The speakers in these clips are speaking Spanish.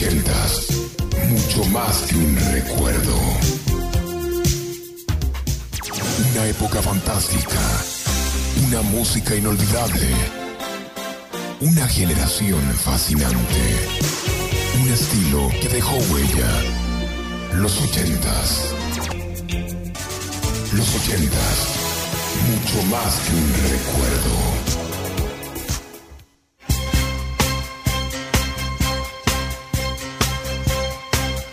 ochentas, mucho más que un recuerdo. Una época fantástica, una música inolvidable, una generación fascinante, un estilo que dejó huella. Los ochentas. Los ochentas, mucho más que un recuerdo.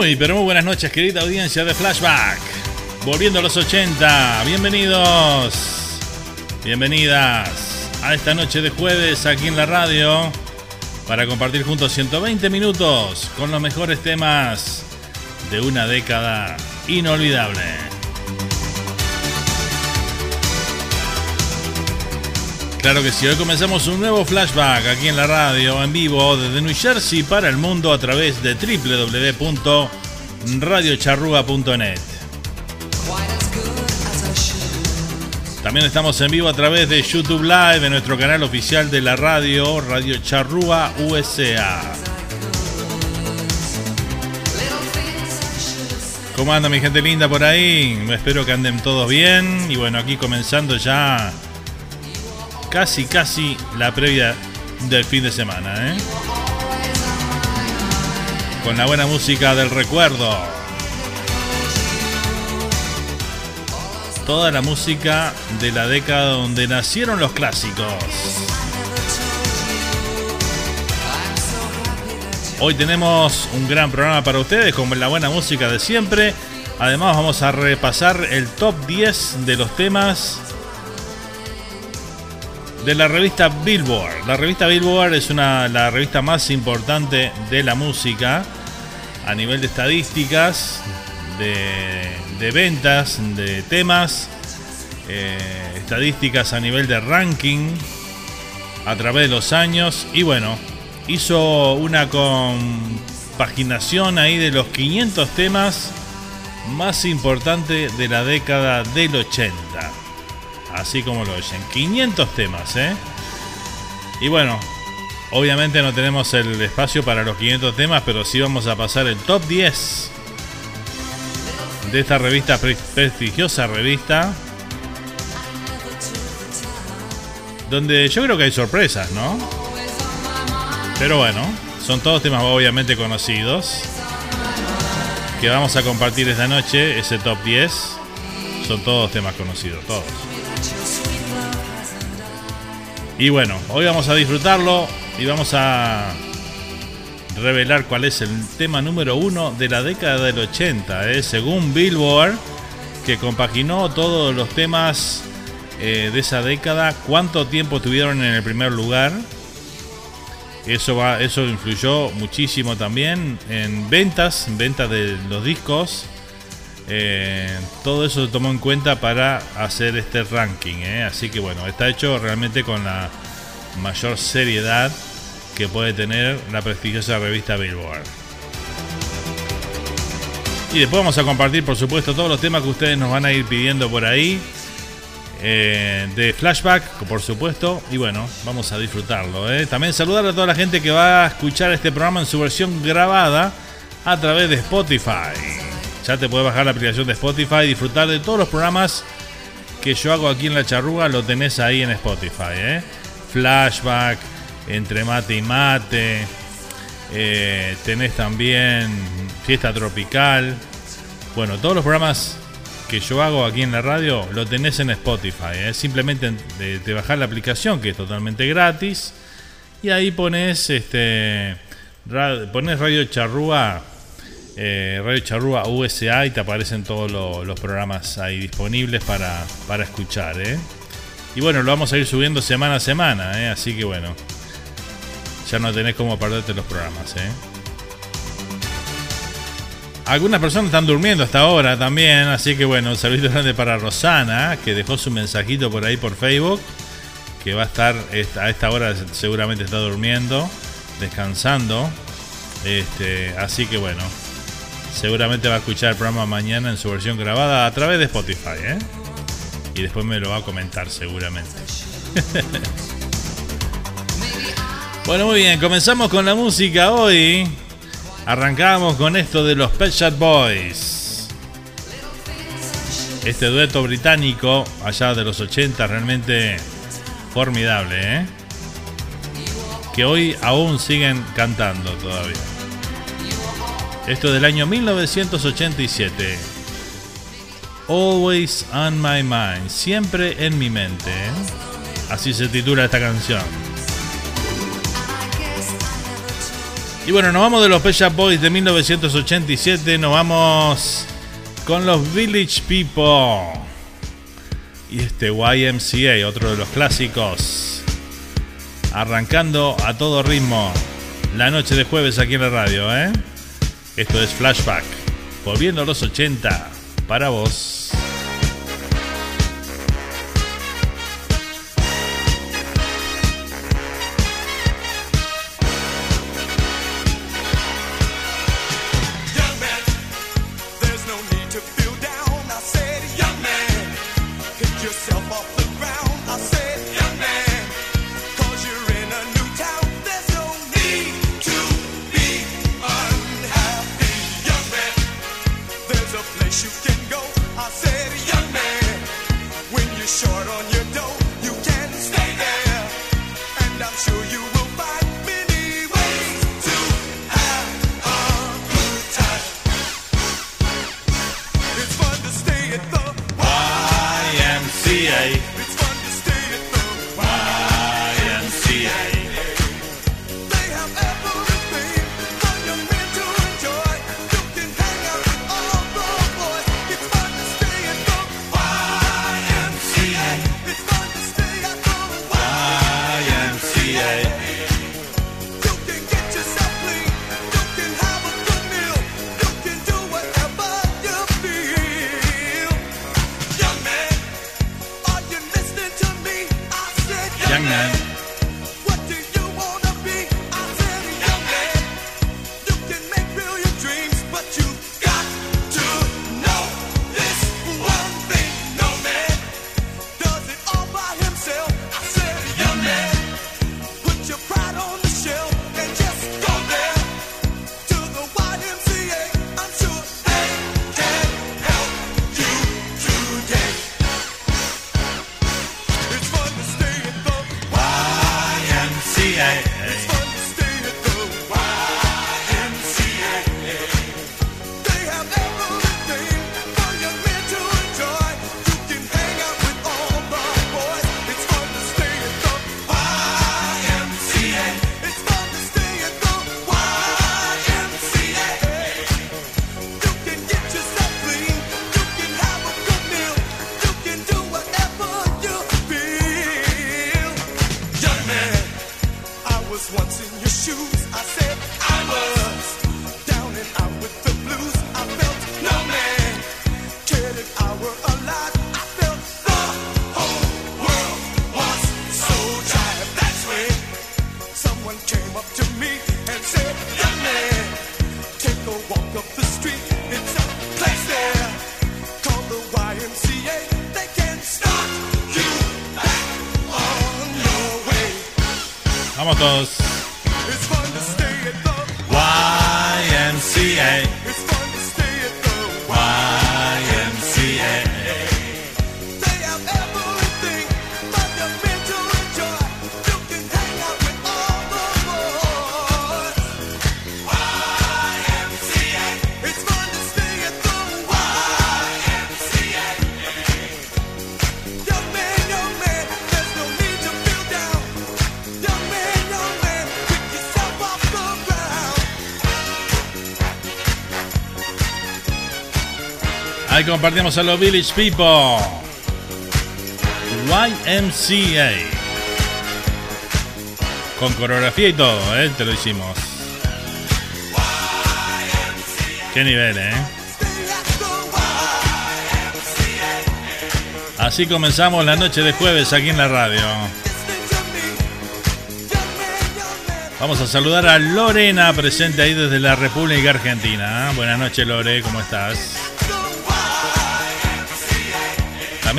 Muy, pero muy buenas noches, querida audiencia de Flashback. Volviendo a los 80, bienvenidos, bienvenidas a esta noche de jueves aquí en la radio. para compartir juntos 120 minutos con los mejores temas de una década inolvidable. Claro que sí, hoy comenzamos un nuevo flashback aquí en la radio, en vivo, desde New Jersey para el mundo a través de www.radiocharrúa.net. También estamos en vivo a través de YouTube Live en nuestro canal oficial de la radio, Radio Charrúa USA. ¿Cómo anda mi gente linda por ahí? Espero que anden todos bien. Y bueno, aquí comenzando ya casi, casi la previa del fin de semana. ¿eh? Con la buena música del recuerdo. Toda la música de la década donde nacieron los clásicos. Hoy tenemos un gran programa para ustedes con la buena música de siempre. Además vamos a repasar el top 10 de los temas de la revista Billboard. La revista Billboard es una, la revista más importante de la música a nivel de estadísticas, de, ventas, de temas, eh, estadísticas a nivel de ranking a través de los años y bueno, hizo una compaginación ahí de los 500 temas más importantes de la década del 80. Así como lo oyen. 500 temas, ¿eh? Y bueno, obviamente no tenemos el espacio para los 500 temas, pero sí vamos a pasar el top 10 de esta revista, prestigiosa revista. Donde yo creo que hay sorpresas, ¿no? Pero bueno, son todos temas obviamente conocidos. Que vamos a compartir esta noche, ese top 10. Son todos temas conocidos, todos. Y bueno, hoy vamos a disfrutarlo y vamos a revelar cuál es el tema número uno de la década del 80, ¿eh? según Billboard, que compaginó todos los temas eh, de esa década, cuánto tiempo tuvieron en el primer lugar eso, va, eso influyó muchísimo también en ventas, en ventas de los discos. Eh, todo eso se tomó en cuenta para hacer este ranking. Eh. Así que bueno, está hecho realmente con la mayor seriedad que puede tener la prestigiosa revista Billboard. Y después vamos a compartir, por supuesto, todos los temas que ustedes nos van a ir pidiendo por ahí. Eh, de flashback, por supuesto. Y bueno, vamos a disfrutarlo. También saludar a toda la gente que va a escuchar este programa en su versión grabada a través de Spotify. Ya te puedes bajar la aplicación de Spotify y disfrutar de todos los programas que yo hago aquí en la charruga. Lo tenés ahí en Spotify. ¿eh? Flashback, entre mate y mate. tenés también Fiesta Tropical. Bueno, todos los programas que yo hago aquí en la radio lo tenés en Spotify. ¿eh? Simplemente te, bajar la aplicación que es totalmente gratis y ahí pones este pones Radio Charrúa eh, Radio Charrúa USA y te aparecen todos los programas ahí disponibles para, para escuchar. ¿eh? Y bueno, lo vamos a ir subiendo semana a semana, ¿eh? así que bueno, ya no tenés como perderte los programas. ¿eh? Algunas personas están durmiendo hasta ahora también, así que bueno, un saludo grande para Rosana, que dejó su mensajito por ahí por Facebook, que va a estar a esta hora seguramente está durmiendo, descansando. Este, así que bueno, seguramente va a escuchar el programa mañana en su versión grabada a través de Spotify, ¿eh? Y después me lo va a comentar seguramente. bueno, muy bien, comenzamos con la música hoy. Arrancamos con esto de los Pet Shop Boys. Este dueto británico, allá de los 80, realmente formidable, ¿eh? Que hoy aún siguen cantando todavía. Esto es del año 1987. Always on my mind, siempre en mi mente. Así se titula esta canción. Y bueno, nos vamos de los Pet Boys de 1987, nos vamos con los Village People. Y este YMCA, otro de los clásicos. Arrancando a todo ritmo. la noche de jueves aquí en la radio, ¿eh? Esto es Flashback, volviendo a los 80 para vos. Compartimos a los Village People. YMCA. Con coreografía y todo, ¿eh? Te lo hicimos. Qué nivel, ¿eh? Así comenzamos la noche de jueves aquí en la radio. Vamos a saludar a Lorena, presente ahí desde la República Argentina. Buenas noches, Lore, ¿cómo estás?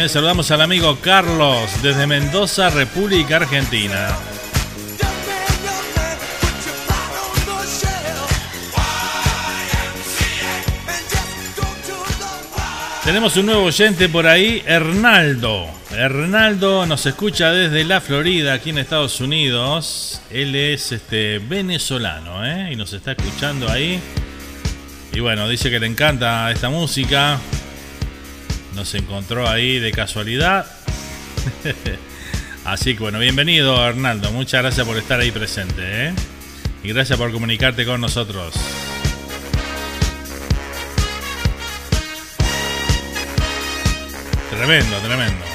Saludamos al amigo Carlos desde Mendoza, República Argentina. Tenemos un nuevo oyente por ahí, Hernaldo. Hernaldo nos escucha desde la Florida, aquí en Estados Unidos. Él es este venezolano, ¿eh? Y nos está escuchando ahí. Y bueno, dice que le encanta esta música nos encontró ahí de casualidad. Así que bueno, bienvenido Arnaldo, muchas gracias por estar ahí presente ¿eh? y gracias por comunicarte con nosotros. Tremendo, tremendo.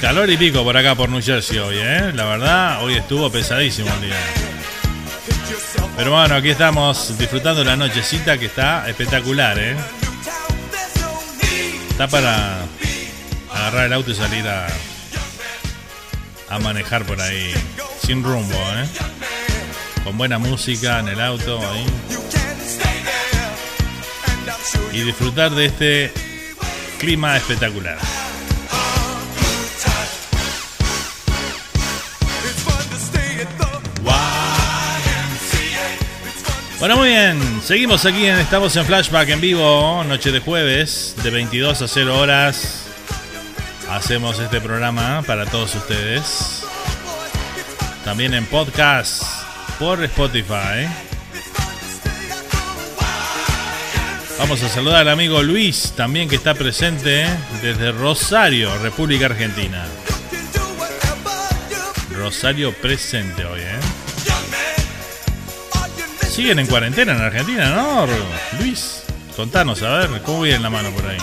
Calor y pico por acá por New Jersey hoy, ¿eh? La verdad, hoy estuvo pesadísimo el día. Pero bueno, aquí estamos disfrutando la nochecita que está espectacular, ¿eh? Está para agarrar el auto y salir a, a manejar por ahí sin rumbo, ¿eh? Con buena música en el auto ahí. Y disfrutar de este clima espectacular. Bueno, muy bien. Seguimos aquí en Estamos en Flashback en vivo, noche de jueves, de 22 a 0 horas. Hacemos este programa para todos ustedes. También en podcast por Spotify. Vamos a saludar al amigo Luis, también que está presente desde Rosario, República Argentina. Rosario presente hoy, ¿eh? Siguen en cuarentena en Argentina, ¿no? Luis, contanos, a ver, ¿cómo viene la mano por ahí?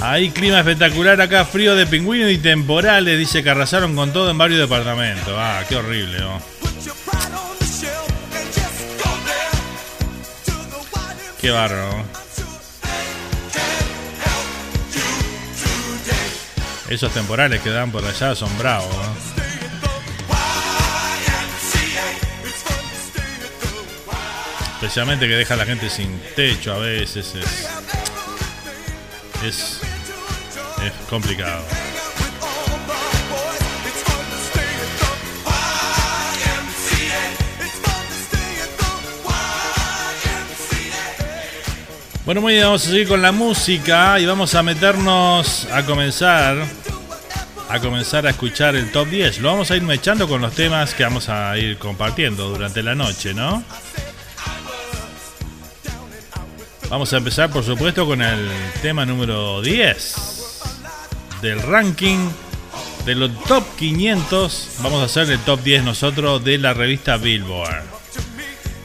Hay clima espectacular acá, frío de pingüino y temporales, dice que arrasaron con todo en varios departamentos. Ah, qué horrible, ¿no? Qué barro. Esos temporales que dan por allá son bravos. Especialmente que deja a la gente sin techo a veces. Es, es, es complicado. Bueno, muy bien, vamos a seguir con la música y vamos a meternos a comenzar a comenzar a escuchar el top 10. Lo vamos a ir mechando con los temas que vamos a ir compartiendo durante la noche, ¿no? Vamos a empezar, por supuesto, con el tema número 10 del ranking de los top 500. Vamos a hacer el top 10 nosotros de la revista Billboard.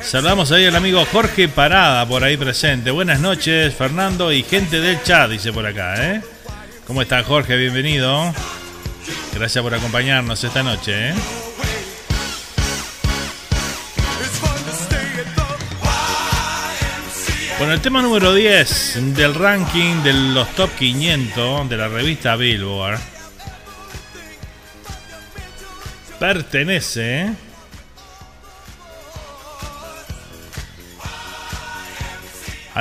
Saludamos ahí al amigo Jorge Parada por ahí presente. Buenas noches, Fernando y gente del chat, dice por acá, ¿eh? ¿Cómo está Jorge? Bienvenido. Gracias por acompañarnos esta noche, ¿eh? Bueno, el tema número 10 del ranking de los top 500 de la revista Billboard pertenece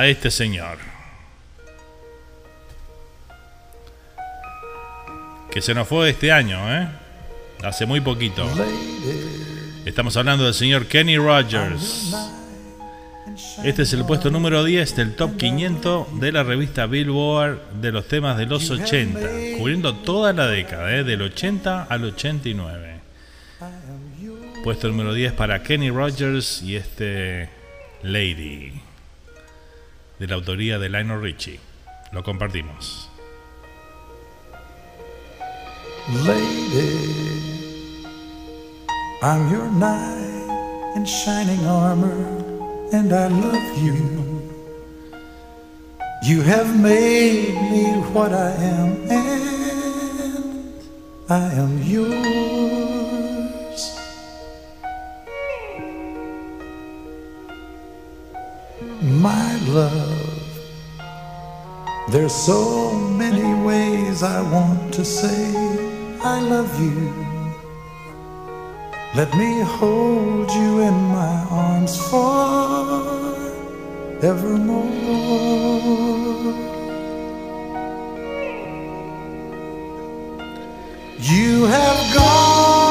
a este señor. Que se nos fue este año, ¿eh? Hace muy poquito. Estamos hablando del señor Kenny Rogers. Este es el puesto número 10 del top 500 de la revista Billboard de los temas de los 80, cubriendo toda la década, ¿eh? del 80 al 89. Puesto número 10 para Kenny Rogers y este Lady de la autoría de Lionel Richie. Lo compartimos. Lady, I'm your knight in shining armor, and I love you. You have made me what I am, and I am yours. My love. There's so many ways I want to say I love you. Let me hold you in my arms forevermore. You have gone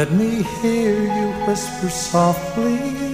Let me hear you whisper softly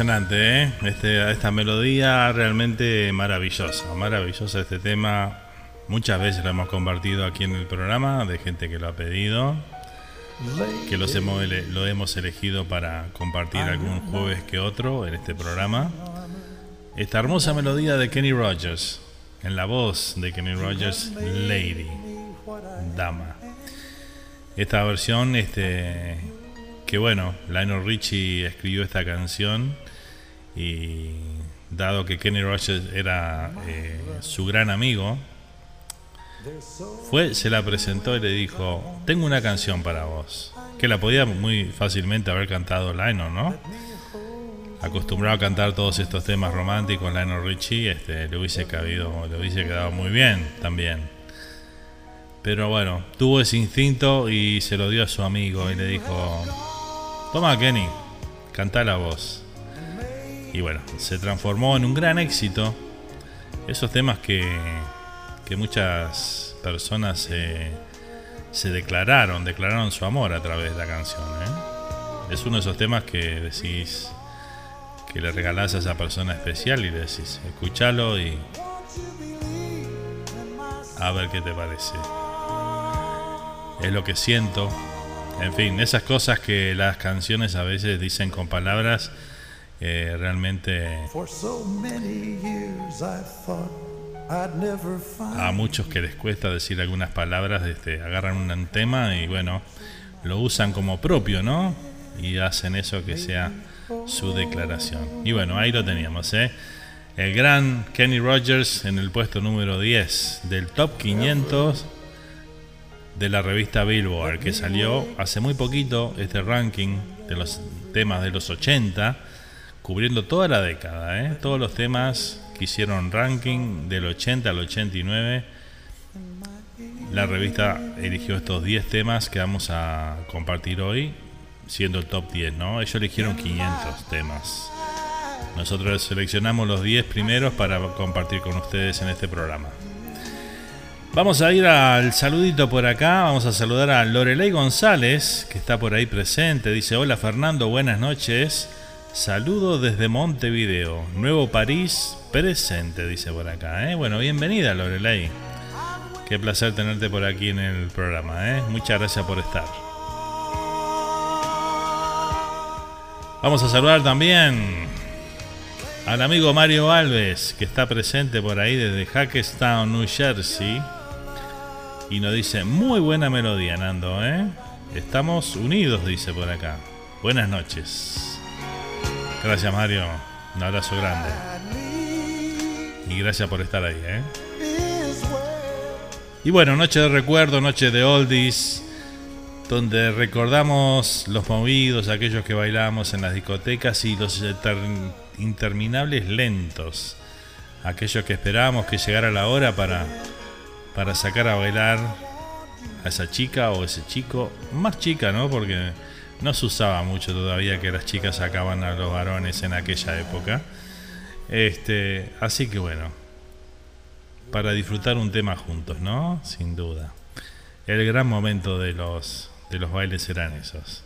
Impresionante, ¿eh? Este, esta melodía realmente maravillosa, maravillosa este tema. Muchas veces lo hemos compartido aquí en el programa de gente que lo ha pedido, que los hemos, lo hemos elegido para compartir algún jueves que otro en este programa. Esta hermosa melodía de Kenny Rogers, en la voz de Kenny Rogers, Lady, Dama. Esta versión, este, que bueno, Lionel Richie escribió esta canción y dado que Kenny Rogers era eh, su gran amigo, fue, se la presentó y le dijo, tengo una canción para vos, que la podía muy fácilmente haber cantado Lionel, ¿no? Acostumbrado a cantar todos estos temas románticos, Lionel Richie, este, le hubiese cabido, le hubiese quedado muy bien también. Pero bueno, tuvo ese instinto y se lo dio a su amigo y le dijo, toma Kenny, canta la voz. Y bueno, se transformó en un gran éxito. Esos temas que, que muchas personas se, se declararon, declararon su amor a través de la canción. ¿eh? Es uno de esos temas que decís, que le regalás a esa persona especial y le decís, escúchalo y a ver qué te parece. Es lo que siento. En fin, esas cosas que las canciones a veces dicen con palabras, eh, realmente a muchos que les cuesta decir algunas palabras, este, agarran un tema y bueno, lo usan como propio, ¿no? Y hacen eso que sea su declaración. Y bueno, ahí lo teníamos, ¿eh? El gran Kenny Rogers en el puesto número 10 del top 500 de la revista Billboard, que salió hace muy poquito este ranking de los temas de los 80, cubriendo toda la década, ¿eh? todos los temas que hicieron ranking del 80 al 89. La revista eligió estos 10 temas que vamos a compartir hoy, siendo el top 10, ¿no? Ellos eligieron 500 temas. Nosotros seleccionamos los 10 primeros para compartir con ustedes en este programa. Vamos a ir al saludito por acá. Vamos a saludar a Lorelei González, que está por ahí presente. Dice: Hola Fernando, buenas noches. Saludo desde Montevideo, Nuevo París, presente, dice por acá. ¿eh? Bueno, bienvenida Lorelei. Qué placer tenerte por aquí en el programa. ¿eh? Muchas gracias por estar. Vamos a saludar también al amigo Mario Alves, que está presente por ahí desde Hackestown, New Jersey. Y nos dice, muy buena melodía, Nando, ¿eh? Estamos unidos, dice por acá. Buenas noches. Gracias, Mario. Un abrazo grande. Y gracias por estar ahí, ¿eh? Y bueno, noche de recuerdo, noche de oldies, donde recordamos los movidos, aquellos que bailamos en las discotecas y los interminables lentos, aquellos que esperábamos que llegara la hora para, para sacar a bailar a esa chica o ese chico, más chica, ¿no? Porque no se usaba mucho todavía que las chicas sacaban a los varones en aquella época. Este, así que bueno, para disfrutar un tema juntos, ¿no? Sin duda. El gran momento de los, de los bailes eran esos.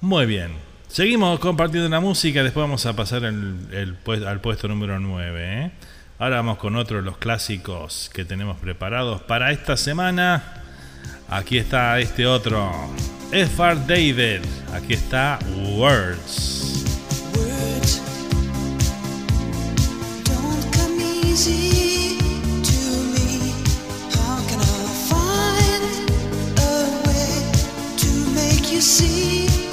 Muy bien. Seguimos compartiendo la música, después vamos a pasar al puesto número 9. ¿eh? Ahora vamos con otro de los clásicos que tenemos preparados para esta semana. Aquí está este otro, F.R. David. Aquí está Words. To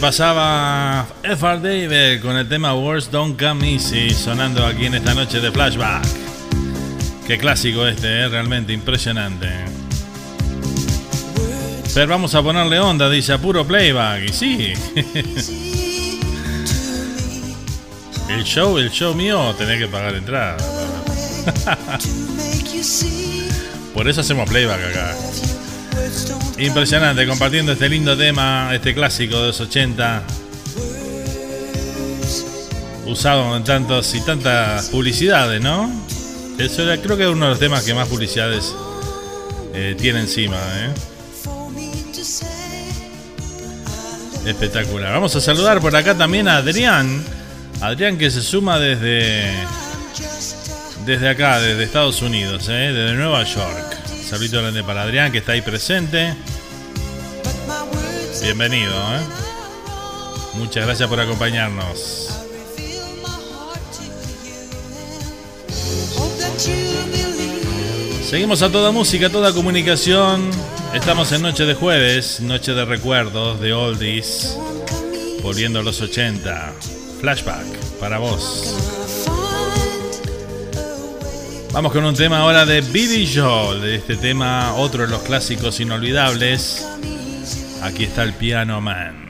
pasaba F.R. David con el tema Words Don't Come Easy sonando aquí en esta noche de flashback. Qué clásico este, ¿eh? realmente impresionante. Pero vamos a ponerle onda, dice a puro playback. Y sí, el show, el show mío, tenés que pagar entrada. Por eso hacemos playback acá. Impresionante, compartiendo este lindo tema, este clásico de los 80. usado en tantos y tantas publicidades, ¿no? Eso era, creo que es uno de los temas que más publicidades eh, tiene encima, ¿eh? Espectacular. Vamos a saludar por acá también a Adrián. Adrián que se suma desde desde acá, desde Estados Unidos, ¿eh? desde Nueva York. Saludo grande para Adrián que está ahí presente. Bienvenido. ¿eh? Muchas gracias por acompañarnos. Seguimos a toda música, toda comunicación. Estamos en Noche de Jueves, Noche de Recuerdos, de Oldies, volviendo a los 80. Flashback para vos. Vamos con un tema ahora de Billy Joel, de este tema, otro de los clásicos inolvidables. Aquí está el Piano Man.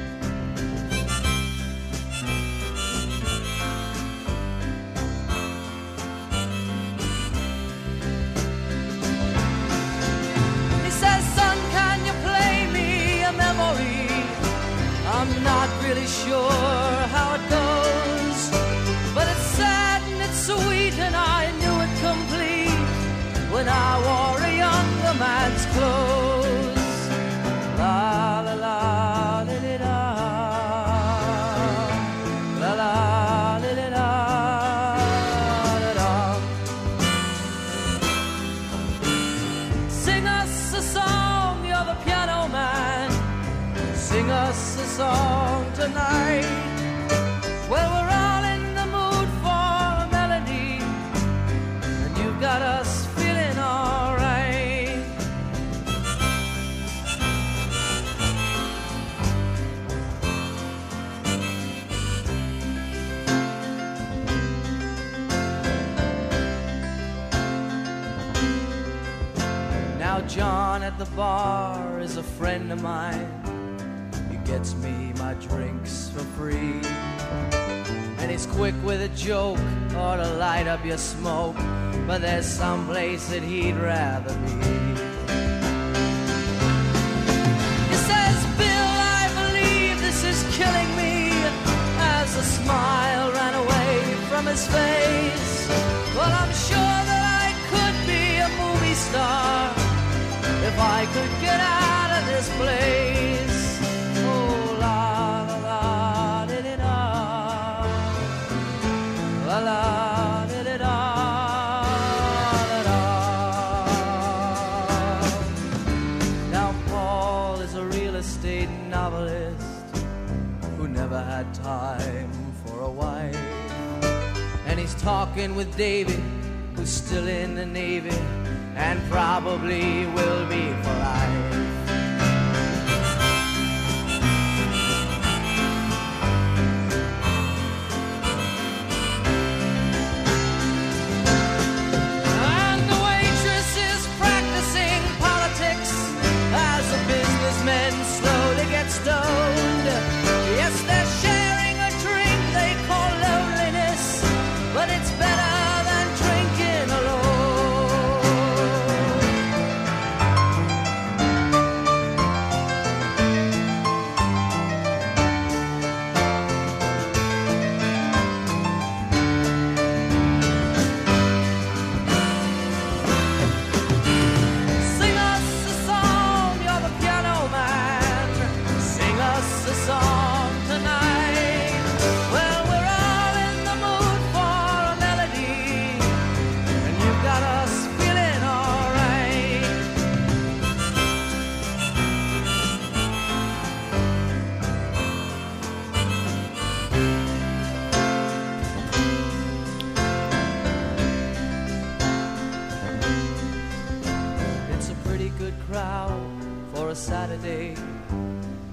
Saturday,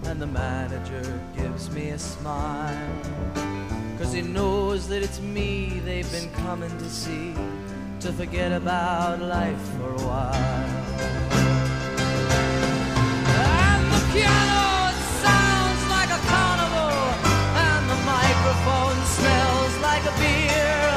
and the manager gives me a smile. Cause he knows that it's me they've been coming to see to forget about life for a while. And the piano sounds like a carnival, and the microphone smells like a beer.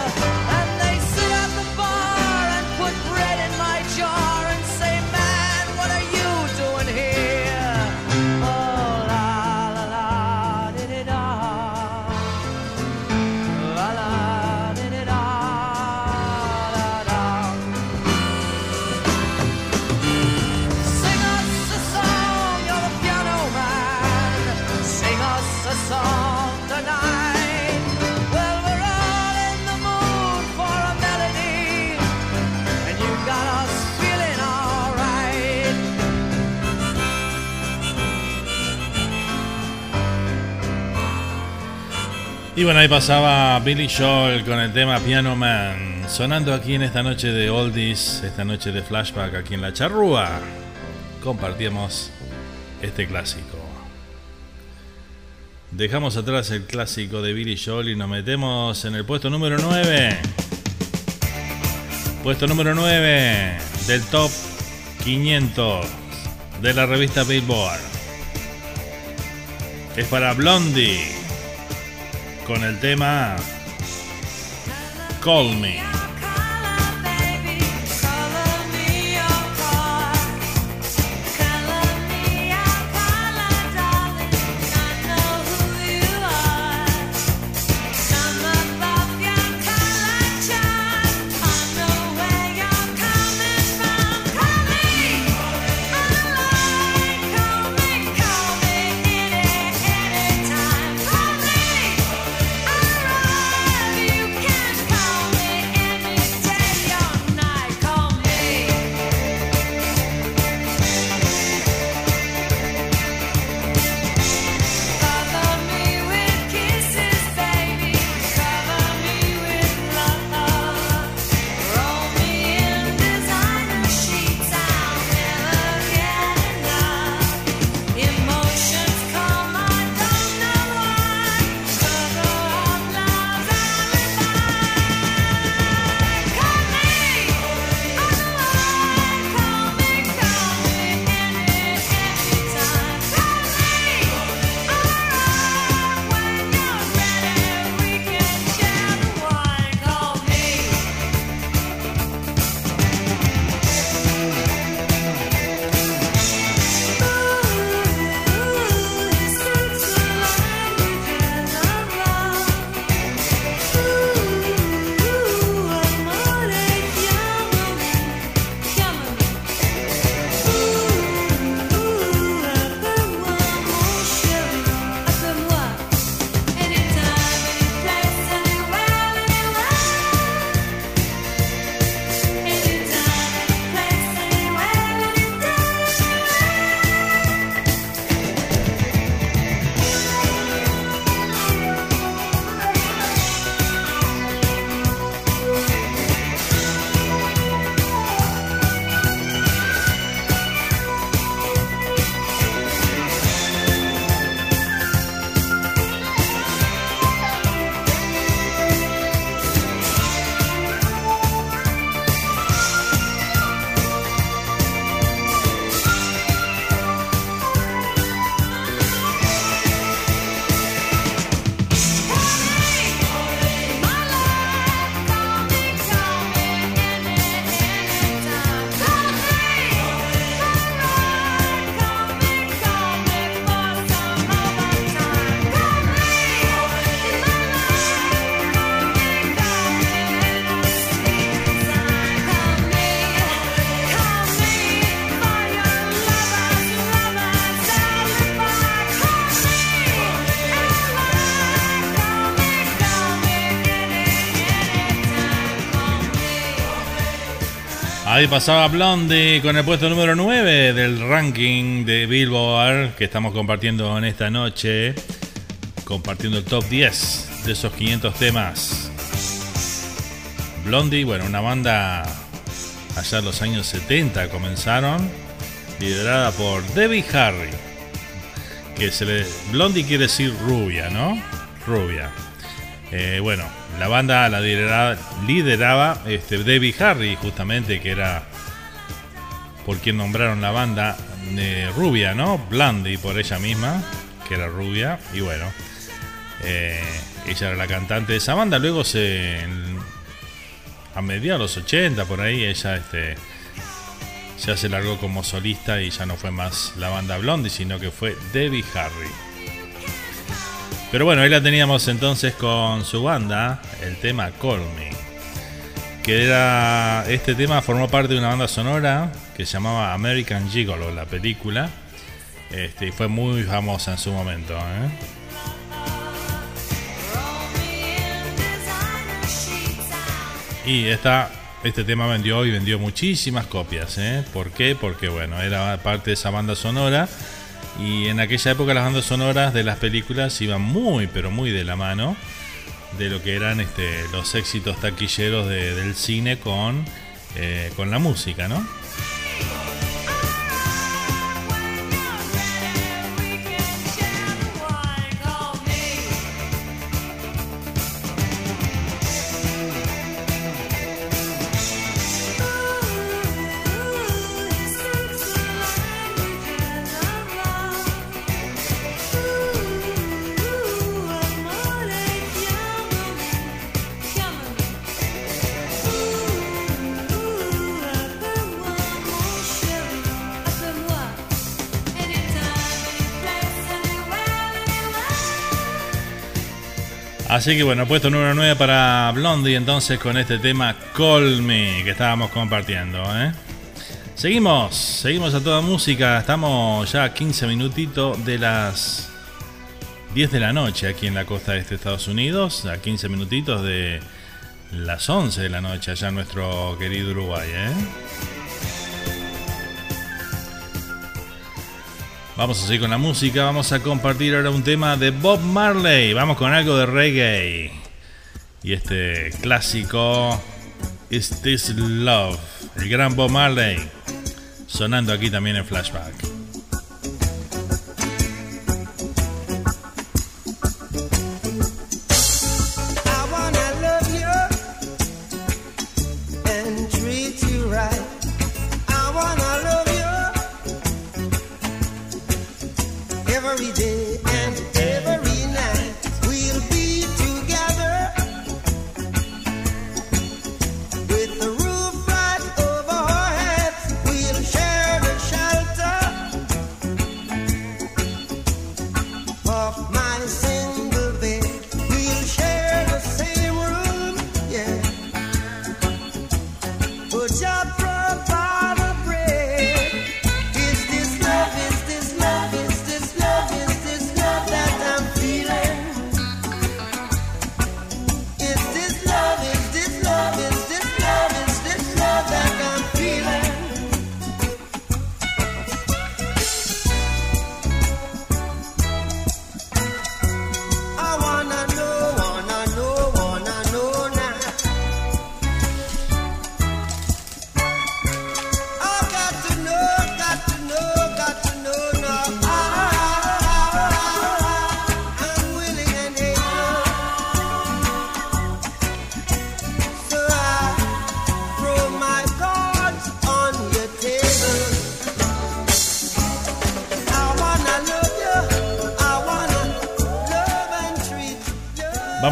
Y bueno, ahí pasaba Billy Joel con el tema Piano Man, sonando aquí en esta noche de Oldies, esta noche de flashback aquí en la charrúa. Compartíamos este clásico. Dejamos atrás el clásico de Billy Joel y nos metemos en el puesto número 9. Puesto número 9 del top 500 de la revista Billboard. Es para Blondie con el tema Call Me. Ahí pasaba Blondie con el puesto número 9 del ranking de Billboard que estamos compartiendo en esta noche. Compartiendo el top 10 de esos 500 temas. Blondie, bueno, una banda allá en los años 70 comenzaron. liderada por Debbie Harry. Que se le. Blondie quiere decir rubia, ¿no? Rubia. Eh, bueno, la banda la lideraba, este, Debbie Harry, justamente, que era por quien nombraron la banda de rubia, ¿no? Blondie, por ella misma, que era rubia. Y bueno, eh, ella era la cantante de esa banda. Luego se. A mediados de los 80, por ahí, ella este, ya se largó como solista y ya no fue más la banda Blondie, sino que fue Debbie Harry. Pero bueno, ahí la teníamos entonces con su banda, el tema Call Me. Que era. Este tema formó parte de una banda sonora que se llamaba American Gigolo, la película. Este, y fue muy famosa en su momento. ¿eh? Y esta, este tema vendió y vendió muchísimas copias. ¿eh? ¿Por qué? Porque bueno, era parte de esa banda sonora. Y en aquella época las bandas sonoras de las películas iban muy, pero muy de la mano de lo que eran este, los éxitos taquilleros de- del cine con, eh, con la música, ¿no? Así que bueno, puesto número 9 para Blondie entonces con este tema Call Me que estábamos compartiendo. ¿eh? Seguimos, seguimos a toda música. Estamos ya a 15 minutitos de las 10 de la noche aquí en la costa este de Estados Unidos. A 15 minutitos de las 11 de la noche allá en nuestro querido Uruguay. ¿eh? Vamos a seguir con la música, vamos a compartir ahora un tema de Bob Marley, vamos con algo de reggae. Y este clásico Is This Love, el gran Bob Marley, sonando aquí también en flashback.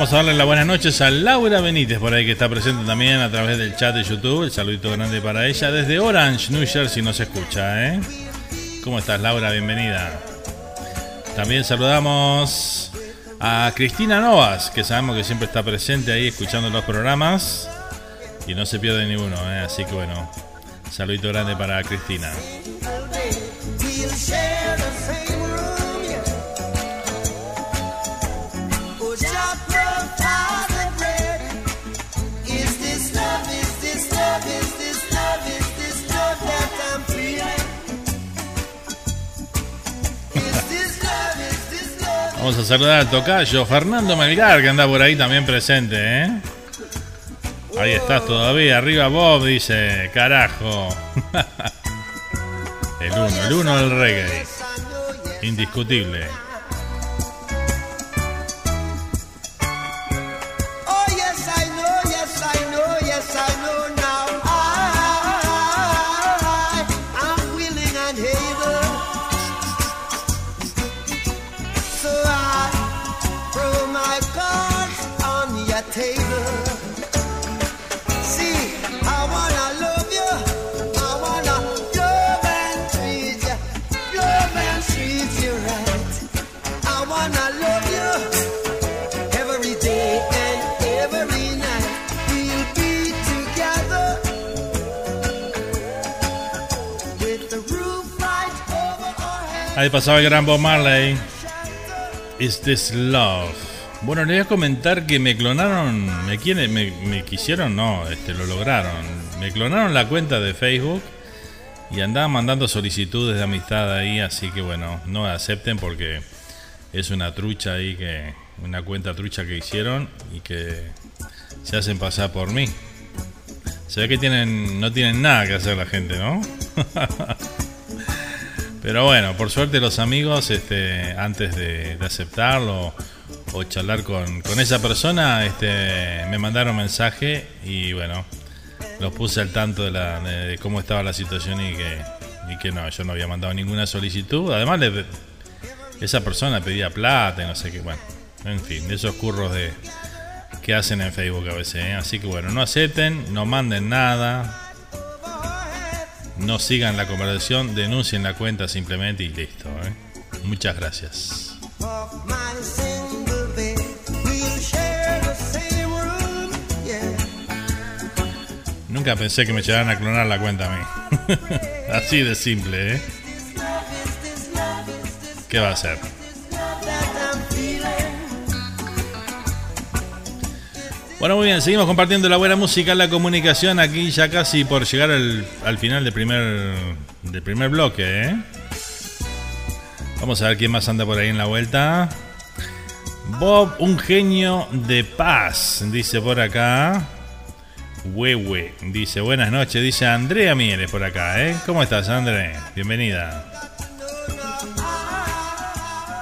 Vamos a darle las buenas noches a Laura Benítez por ahí que está presente también a través del chat de YouTube. El saludito grande para ella desde Orange, New Jersey nos escucha, ¿eh? ¿Cómo estás Laura? Bienvenida. También saludamos a Cristina Novas, que sabemos que siempre está presente ahí escuchando los programas y no se pierde ninguno, ¿eh? Así que bueno, saludito grande para Cristina. Saludar al tocayo Fernando Melgar, que anda por ahí también presente, ¿eh? Ahí estás todavía, arriba Bob, dice, carajo. El uno, el uno del reggae. Indiscutible. Ahí pasaba el gran Bob Marley. Is this love? Bueno, le voy a comentar que me clonaron. ¿Me, quieren, me, quisieron? No, este, lo lograron. Me clonaron la cuenta de Facebook y andaban mandando solicitudes de amistad ahí. Así que bueno, no acepten porque es una trucha ahí que. Una cuenta trucha que hicieron y que se hacen pasar por mí. Se ve que tienen, no tienen nada que hacer la gente, ¿no? Pero bueno, por suerte los amigos, este, antes de, aceptarlo o charlar con, con esa persona, este, me mandaron mensaje y bueno, los puse al tanto de, la, de cómo estaba la situación y que, y que no, yo no había mandado ninguna solicitud. Además, le- esa persona pedía plata y no sé qué, bueno, en fin, de esos curros de que hacen en Facebook a veces. ¿eh? Así que bueno, no acepten, no manden nada, no sigan la conversación, denuncien la cuenta simplemente y listo. ¿eh? Muchas gracias. Nunca pensé que me llegaran a clonar la cuenta a mí. Así de simple, ¿eh? ¿Qué va a hacer? Bueno, muy bien, seguimos compartiendo la buena música, la comunicación aquí ya casi por llegar al, al final del primer, del primer bloque, ¿eh? Vamos a ver quién más anda por ahí en la vuelta. Bob, un genio de paz, dice por acá. Huehue, dice buenas noches, dice Andrea Mieres por acá, ¿eh? ¿Cómo estás, André? Bienvenida.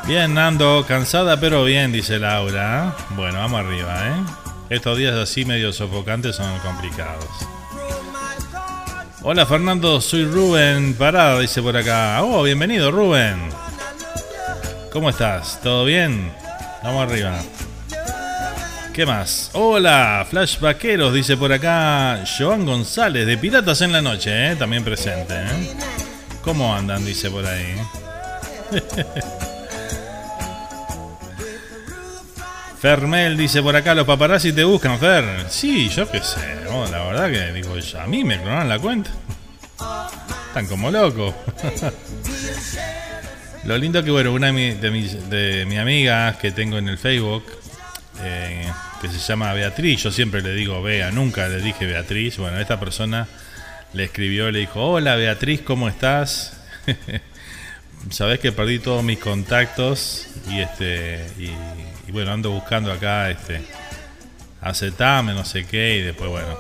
Bien, Nando, cansada pero bien, dice Laura. Bueno, vamos arriba, ¿eh? Estos días así medio sofocantes son complicados. Hola Fernando, soy Rubén Parada, dice por acá. Oh, bienvenido Rubén. ¿Cómo estás? ¿Todo bien? Vamos arriba. ¿Qué más? Hola, Flashbackeros, dice por acá Joan González, de Piratas en la Noche, ¿eh? también presente. ¿eh? ¿Cómo andan? Dice por ahí. Fermel dice por acá, los paparazzi te buscan, Fer. Sí, yo qué sé. la verdad que digo, a mí me clonaron la cuenta. Están como locos. Lo lindo que, bueno, una de, mi- de mis de mi amiga que tengo en el Facebook, eh, que se llama Beatriz, yo siempre le digo Bea, nunca le dije Beatriz. Bueno, esta persona le escribió, le dijo, hola Beatriz, ¿cómo estás? Sabés que perdí todos mis contactos y este y bueno, ando buscando acá este aceptame, no sé qué, y después bueno,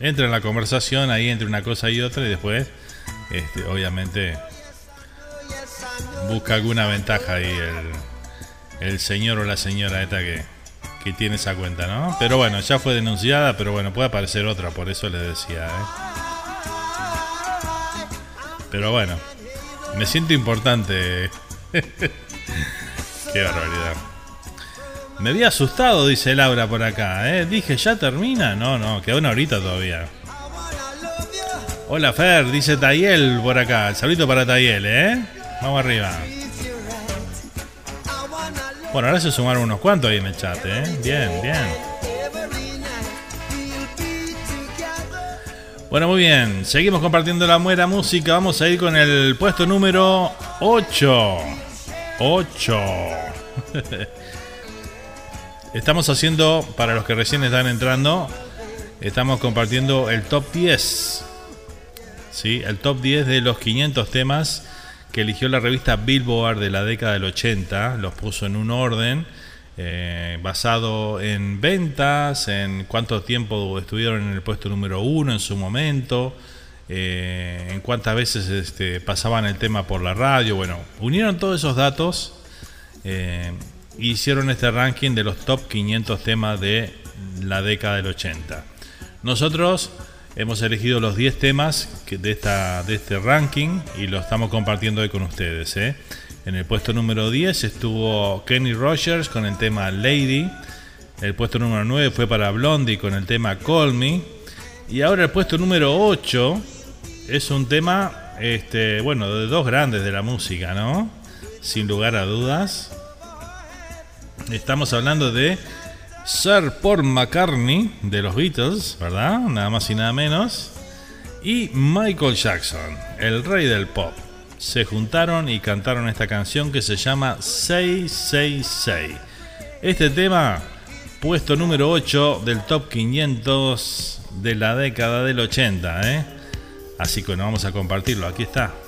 entra en la conversación ahí entre una cosa y otra y después este, obviamente busca alguna ventaja ahí el, el señor o la señora esta que, que tiene esa cuenta, ¿no? Pero bueno, ya fue denunciada, pero bueno, puede aparecer otra, por eso les decía, ¿eh? Pero bueno, me siento importante. Qué barbaridad. Me había asustado, dice Laura por acá, ¿eh? Dije, ¿ya termina? No, no, queda una horita todavía. Hola Fer, dice Tayel por acá. Saludito para Tayel, ¿eh? Vamos arriba. Bueno, ahora se sumaron unos cuantos ahí en el chat, ¿eh? Bien, bien. Bueno, muy bien. Seguimos compartiendo la buena música. Vamos a ir con el puesto número 8. 8. Estamos haciendo, para los que recién están entrando, estamos compartiendo el top 10. ¿Sí? El top 10 de los 500 temas que eligió la revista Billboard de la década del 80. Los puso en un orden eh, basado en ventas, en cuánto tiempo estuvieron en el puesto número 1 en su momento, eh, en cuántas veces este, pasaban el tema por la radio. Bueno, unieron todos esos datos eh, hicieron este ranking de los top 500 temas de la década del 80. Nosotros hemos elegido los 10 temas de, esta, de este ranking y lo estamos compartiendo hoy con ustedes. ¿eh? En el puesto número 10 estuvo Kenny Rogers con el tema Lady. El puesto número 9 fue para Blondie con el tema Call Me. Y ahora el puesto número 8 es un tema, este, bueno, de dos grandes de la música, ¿no? Sin lugar a dudas. Estamos hablando de Sir Paul McCartney de los Beatles, ¿verdad? Nada más y nada menos. Y Michael Jackson, el rey del pop. Se juntaron y cantaron esta canción que se llama 666. Este tema, puesto número 8 del top 500 de la década del 80, ¿eh? Así que bueno, vamos a compartirlo. Aquí está.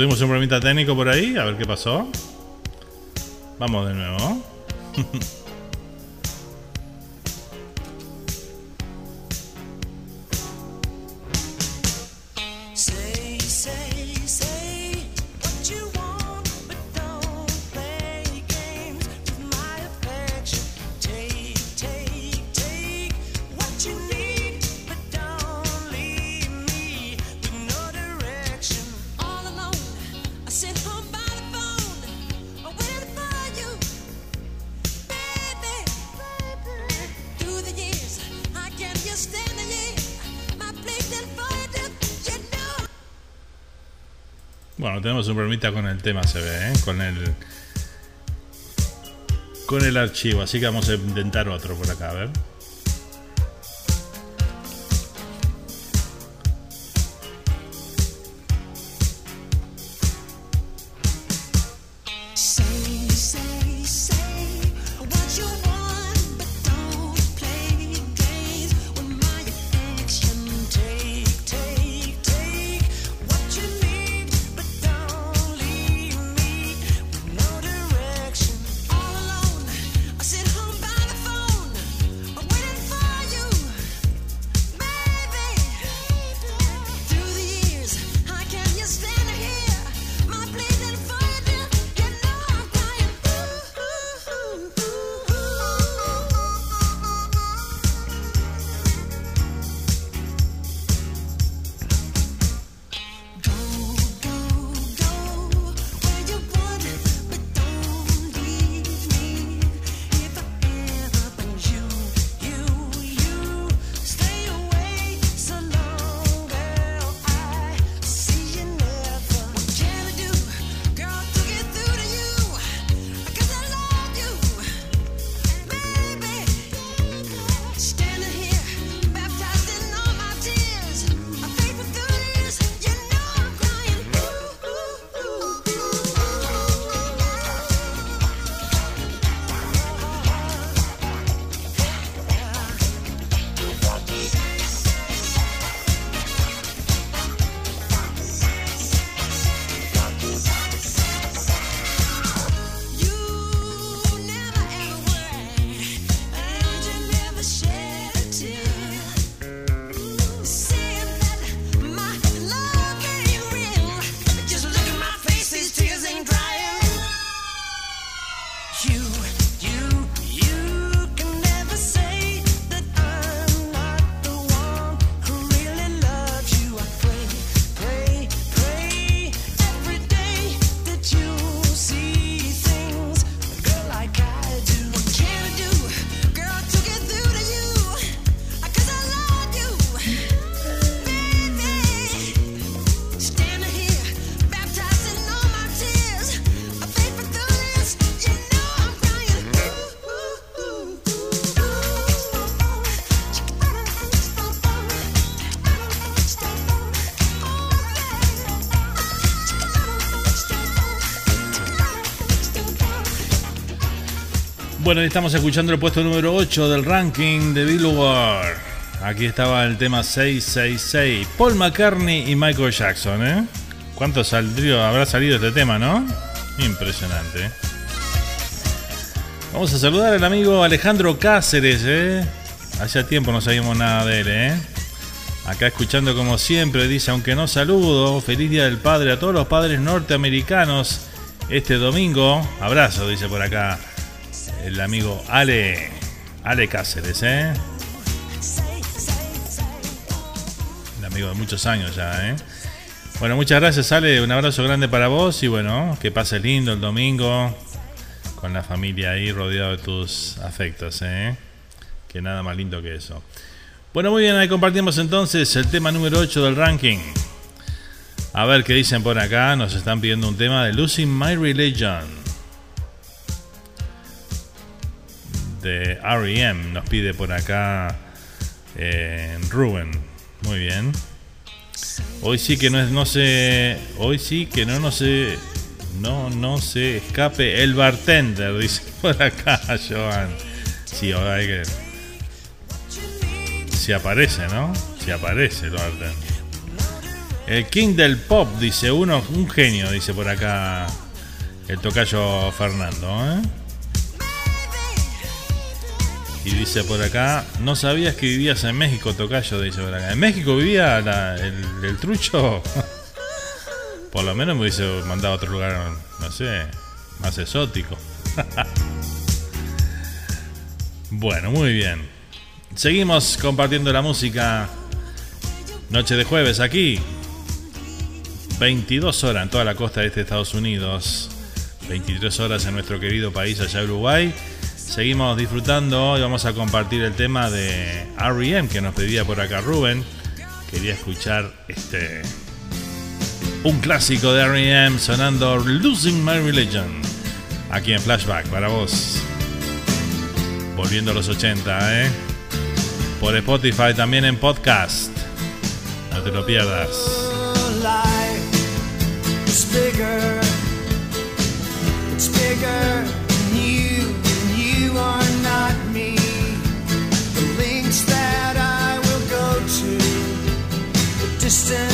Tuvimos un problemita técnico por ahí, a ver qué pasó. Vamos de nuevo. tenemos un problemita con el tema, se ve, ¿eh? Con el. Con el archivo, así que vamos a intentar otro por acá, a ver. Bueno, estamos escuchando el puesto número 8 del ranking de Billboard. Aquí estaba el tema 666. Paul McCartney y Michael Jackson, ¿eh? ¿Cuánto habrá salido este tema, no? Impresionante. Vamos a saludar al amigo Alejandro Cáceres, ¿eh? Hacía tiempo no sabíamos nada de él, ¿eh? Acá escuchando como siempre, dice, aunque no saludo, feliz Día del Padre a todos los padres norteamericanos este domingo. Abrazo, dice por acá el amigo Ale, Ale Cáceres, ¿eh? Un amigo de muchos años ya, ¿eh? Bueno, muchas gracias Ale, un abrazo grande para vos y bueno, que pase lindo el domingo con la familia ahí rodeado de tus afectos, ¿eh? Que nada más lindo que eso. Bueno, muy bien, ahí compartimos entonces el tema número 8 del ranking. A ver qué dicen por acá. Nos están pidiendo un tema de Losing My Religion. De REM. Nos pide por acá eh, Ruben. Muy bien. Hoy sí que no es, no se. Hoy sí que no, no se. No, no se escape el bartender, dice por acá Joan. Sí, ahora hay que. Si aparece, ¿no? Si aparece el bartender. El king del pop, dice uno, un genio, dice por acá el tocayo Fernando. ¿eh? Y dice por acá, no sabías que vivías en México, tocayo, dice por acá. ¿En México vivía el, trucho? por lo menos me hubiese mandado a otro lugar, no sé, más exótico. bueno, muy bien. Seguimos compartiendo la música. Noche de jueves aquí, 22 horas en toda la costa de este Estados Unidos, 23 horas en nuestro querido país allá Uruguay. Seguimos disfrutando y vamos a compartir el tema de R.E.M. que nos pedía por acá Rubén. Quería escuchar este un clásico de R.E.M. sonando Losing My Religion aquí en Flashback para vos. Volviendo a los 80, ¿eh? Por Spotify también en podcast. No te lo pierdas. bigger the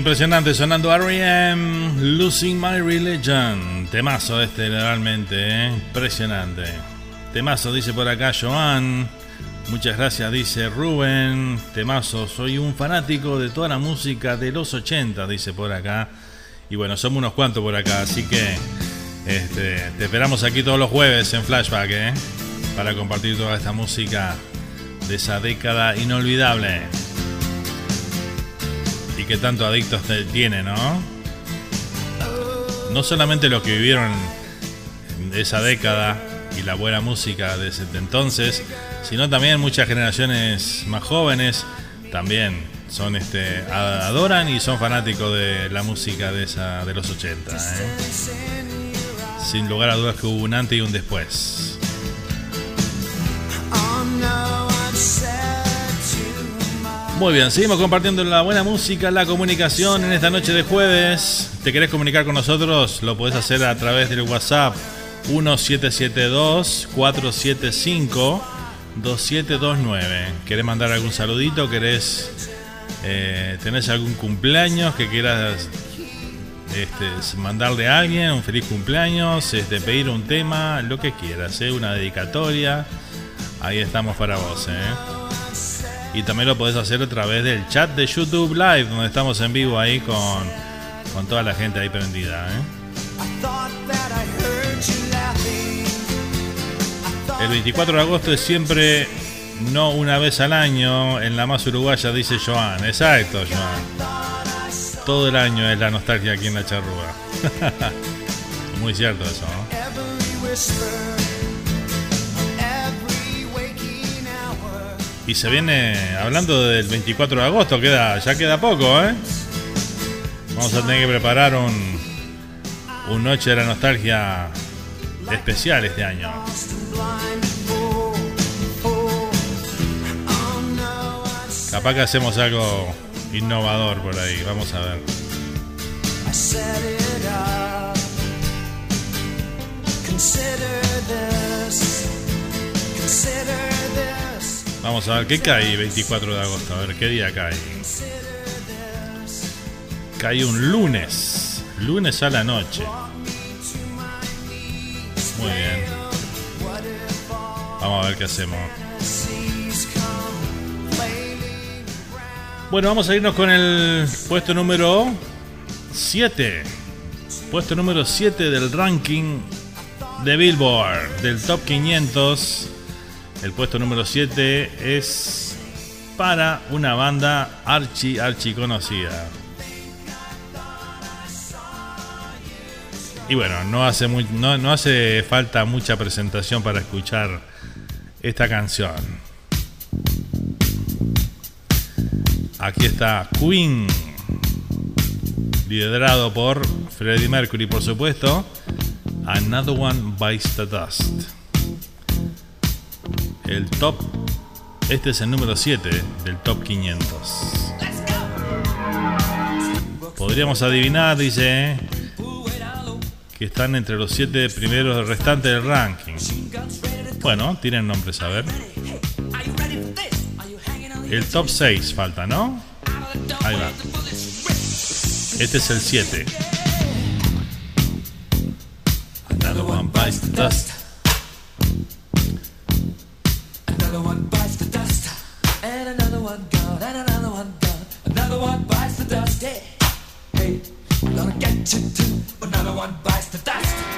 Impresionante, sonando R.E.M. Losing My Religion. Temazo este, realmente, ¿eh? impresionante. Temazo, dice por acá Joan. Muchas gracias, dice Rubén. Temazo, soy un fanático de toda la música de los 80, dice por acá. Y bueno, somos unos cuantos por acá, así que este, te esperamos aquí todos los jueves en Flashback, ¿eh? Para compartir toda esta música de esa década inolvidable que tanto adictos tiene, ¿no? No solamente los que vivieron esa década y la buena música de ese entonces, sino también muchas generaciones más jóvenes también son este adoran y son fanáticos de la música de esa de los 80, ¿eh? Sin lugar a dudas que hubo un antes y un después. Muy bien, seguimos compartiendo la buena música, la comunicación en esta noche de jueves. ¿Te querés comunicar con nosotros? Lo podés hacer a través del WhatsApp 1772-475-2729. ¿Querés mandar algún saludito? ¿Querés eh, tenés algún cumpleaños que quieras este, mandarle a alguien un feliz cumpleaños, este, pedir un tema, lo que quieras, ¿eh? una dedicatoria? Ahí estamos para vos. ¿eh? Y también lo podés hacer a través del chat de YouTube Live, donde estamos en vivo ahí con, con toda la gente ahí prendida. ¿eh? El 24 de agosto es siempre no una vez al año en la más uruguaya, dice Joan. Exacto, Joan. Todo el año es la nostalgia aquí en la charrúa. Muy cierto eso, ¿no? Y se viene hablando del 24 de agosto, queda, ya queda poco, ¿eh? Vamos a tener que preparar un, un Noche de la Nostalgia especial este año. Capaz que hacemos algo innovador por ahí, vamos a ver. Consider this. Vamos a ver qué cae 24 de agosto, a ver qué día cae. Cae un lunes, lunes a la noche. Muy bien. Vamos a ver qué hacemos. Bueno, vamos a irnos con el puesto número 7. Puesto número 7 del ranking de Billboard, del Top 500. El puesto número 7 es para una banda archi, archi conocida. Y bueno, no hace, muy- no, no hace falta mucha presentación para escuchar esta canción. Aquí está Queen, liderado por Freddie Mercury, por supuesto. Another One Bites the Dust. El top, este es el número 7 del top 500. Podríamos adivinar, dice, que están entre los 7 primeros restantes del ranking. Bueno, tienen nombres, a ver. El top 6 falta, ¿no? Ahí va. Este es el 7. Another one bites the dust. Another one bites the dust, and another one gone, and another one gone. Another one bites the dust. Hey, gonna get you too. Another one bites the dust.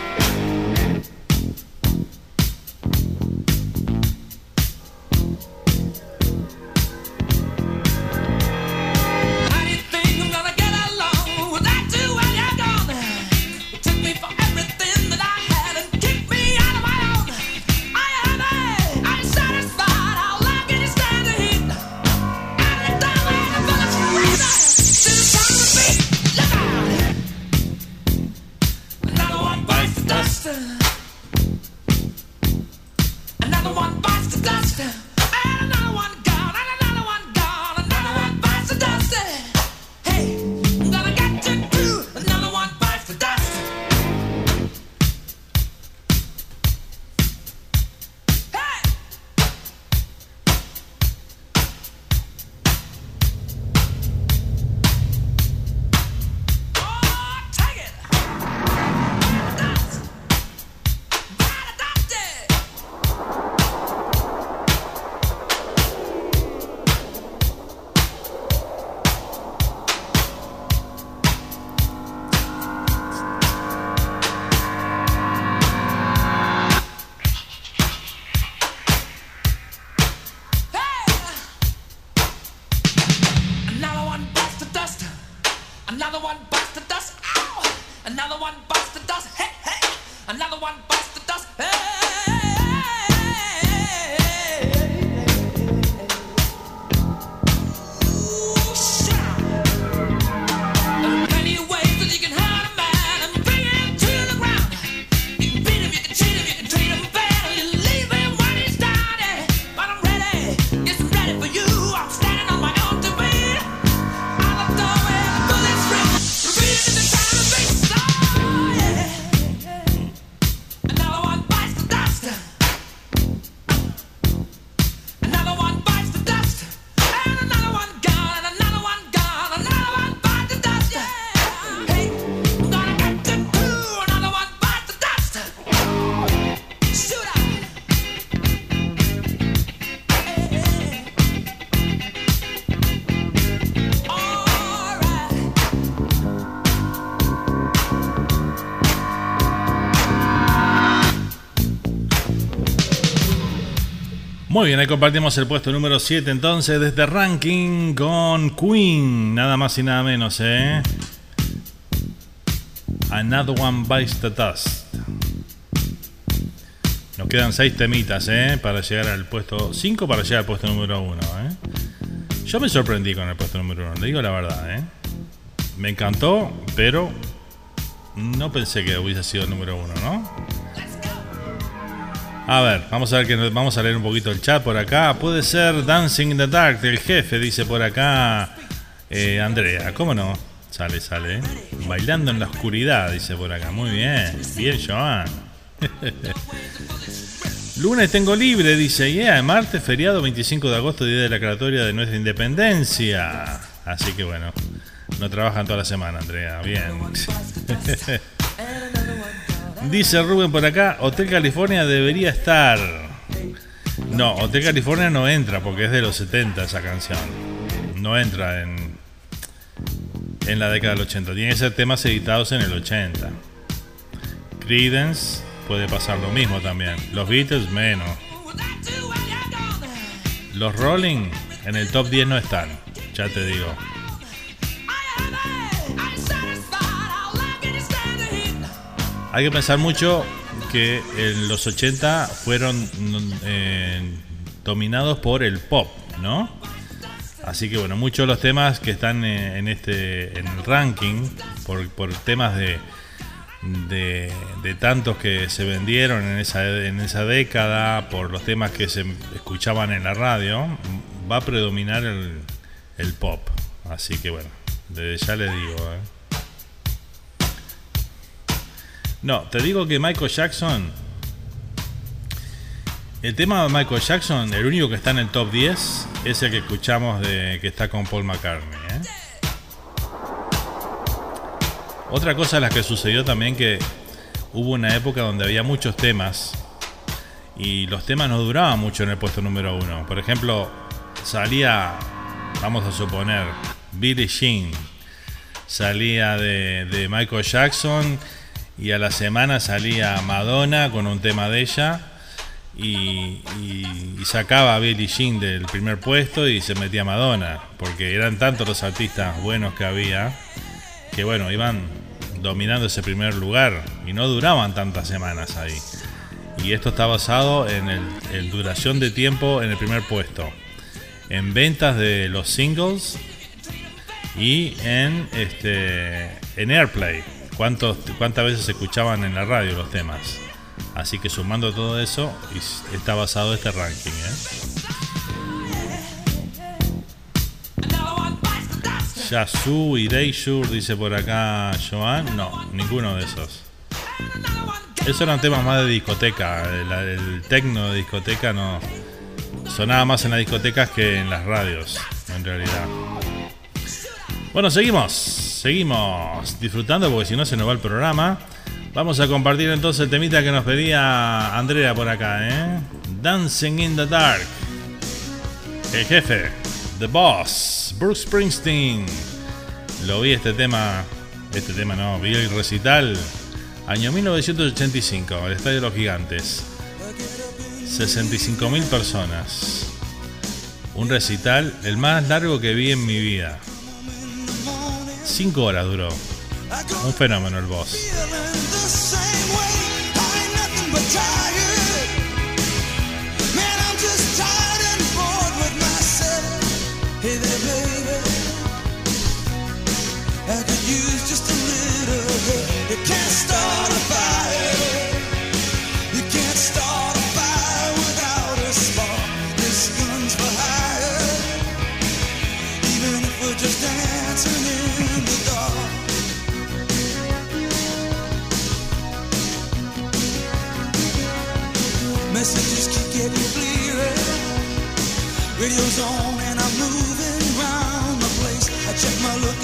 Muy bien, ahí compartimos el puesto número 7 entonces de este ranking con Queen, nada más y nada menos, ¿eh? Another One Bites the Dust. Nos quedan 6 temitas, ¿eh? Para llegar al puesto 5, para llegar al puesto número 1, ¿eh? Yo me sorprendí con el puesto número 1, le digo la verdad, ¿eh? Me encantó, pero no pensé que hubiese sido el número 1, ¿no? A ver, vamos a ver que vamos a leer un poquito el chat por acá. Puede ser Dancing in the Dark del jefe, dice por acá eh, Andrea. ¿Cómo no? Sale, sale. Bailando en la oscuridad, dice por acá. Muy bien. Bien, Joan. Lunes tengo libre, dice. Yeah, martes, feriado 25 de agosto, día de la declaratoria de nuestra independencia. Así que bueno, no trabajan toda la semana, Andrea. Bien. Dice Rubén por acá, Hotel California debería estar. No, Hotel California no entra porque es de los 70 esa canción. No entra en en la década del 80. Tiene que ser temas editados en el 80. Creedence puede pasar lo mismo también. Los Beatles menos. Los Rolling en el top 10 no están. Ya te digo. Hay que pensar mucho que en los 80 fueron eh, dominados por el pop, ¿no? Así que bueno, muchos de los temas que están eh, en este en el ranking por, por temas de, de, tantos que se vendieron en esa, en esa década, por los temas que se escuchaban en la radio, va a predominar el, el pop. Así que bueno, ya les digo. ¿eh? No, te digo que Michael Jackson. El tema de Michael Jackson, el único que está en el top 10, es el que escuchamos de que está con Paul McCartney. ¿eh? Otra cosa es la que sucedió también que hubo una época donde había muchos temas y los temas no duraban mucho en el puesto número uno. Por ejemplo, salía, vamos a suponer, Billie Jean, salía de, de Michael Jackson y a la semana salía Madonna con un tema de ella y, sacaba a Billie Jean del primer puesto y se metía Madonna, porque eran tantos los artistas buenos que había que bueno, iban dominando ese primer lugar y no duraban tantas semanas ahí. Y esto está basado en el duración de tiempo en el primer puesto, en ventas de los singles y en este en airplay, cuántos cuántas veces escuchaban en la radio los temas. Así que sumando todo eso está basado este ranking, ¿eh? Y Deishur, dice por acá Joan. No, ninguno de esos. Esos eran temas más de discoteca. El, el tecno de discoteca no. Sonaba más en las discotecas que en las radios, en realidad. Bueno, seguimos. Seguimos disfrutando porque si no se nos va el programa. Vamos a compartir entonces el temita que nos pedía Andrea por acá, ¿eh? Dancing in the Dark. El jefe, The Boss, Bruce Springsteen. Lo vi este tema, este tema no, vi el recital, año 1985, el Estadio de los Gigantes. 65.000 personas. Un recital, el más largo que vi en mi vida. 5 horas duró. Un fenómeno el Boss. Ain't Radio's on and I'm moving around the place. I check my look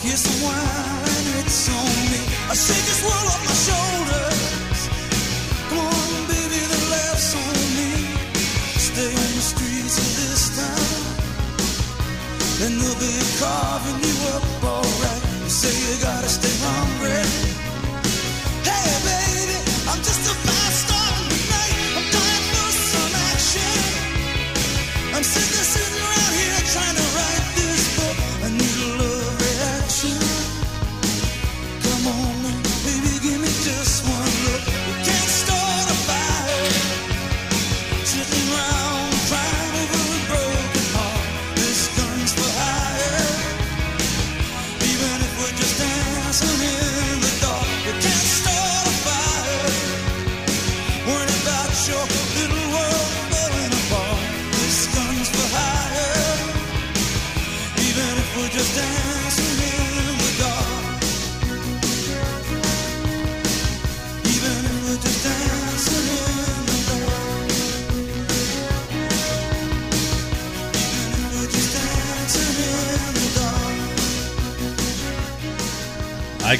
Some wine, it's on me. I shake this world off my shoulders. Come on, baby, the laughs on me. Stay on the streets of this town, and they'll be carving you up alright. You say you gotta stay hungry. Hey, baby, I'm just a fast star tonight. I'm dying for some action. I'm sitting, sitting around here trying to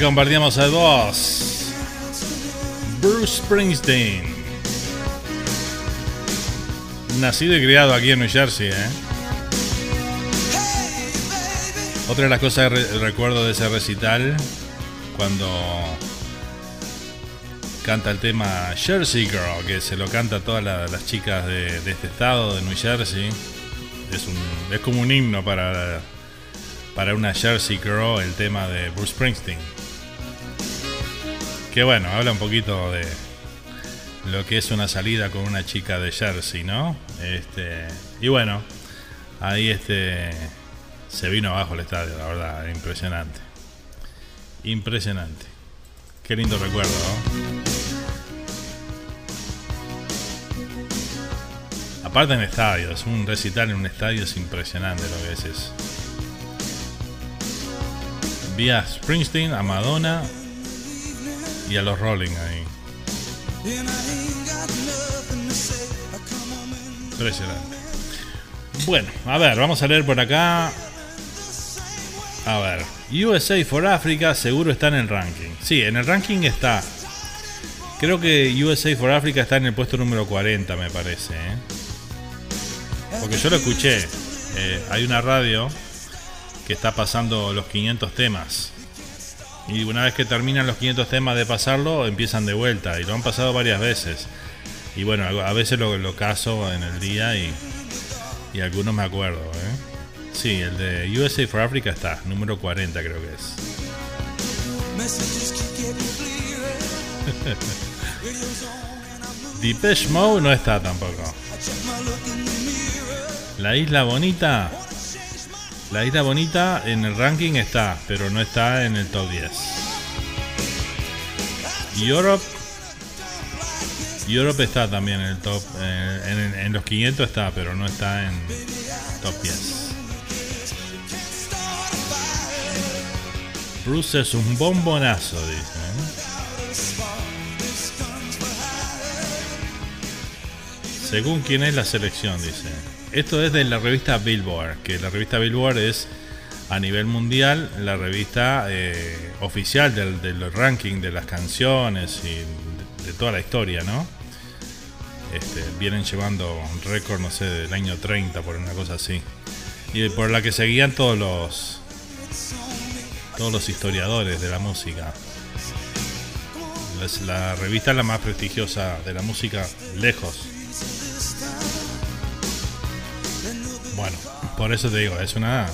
compartíamos al Boss. Bruce Springsteen. Nacido y criado aquí en New Jersey, ¿eh? Otra de las cosas que re- recuerdo de ese recital, cuando canta el tema Jersey Girl, que se lo canta a todas la- las chicas de, este estado, de New Jersey. Es, es como un himno para, para una Jersey Girl, el tema de Bruce Springsteen. Que bueno, habla un poquito de lo que es una salida con una chica de Jersey, ¿no? Este, y bueno, ahí este se vino abajo el estadio, la verdad, impresionante. Impresionante. Qué lindo recuerdo, ¿no? Aparte en estadios, un recital en un estadio es impresionante lo que es eso. Vi Springsteen, a Madonna y a los Rolling ahí. Impresionante. Bueno, a ver, vamos a leer por acá. A ver, USA for Africa seguro está en el ranking. Sí, en el ranking está. Creo que USA for Africa está en el puesto número 40, me parece. ¿eh? Porque yo lo escuché. Eh, hay una radio que está pasando los 500 temas. Y una vez que terminan los 500 temas de pasarlo, empiezan de vuelta. Y lo han pasado varias veces. Y bueno, a veces lo, caso en el día y, y algunos me acuerdo. ¿eh? Sí, el de USA for Africa está, número 40 creo que es. Depeche Mode no está tampoco. La Isla Bonita. La Isla Bonita en el ranking está, pero no está en el top 10. Europe. Europe está también en el top. eh, en, los 500 está, pero no está en top 10. Bruce es un bombonazo, dice. ¿eh? Según quién es la selección, dice. Esto es de la revista Billboard, que la revista Billboard es a nivel mundial la revista eh, oficial del, del ranking de las canciones y de, toda la historia, ¿no? Este, vienen llevando un récord, no sé, del año 30, por una cosa así. Y por la que seguían todos los todos los historiadores de la música. Es la revista la más prestigiosa de la música, lejos. Bueno, por eso te digo, es una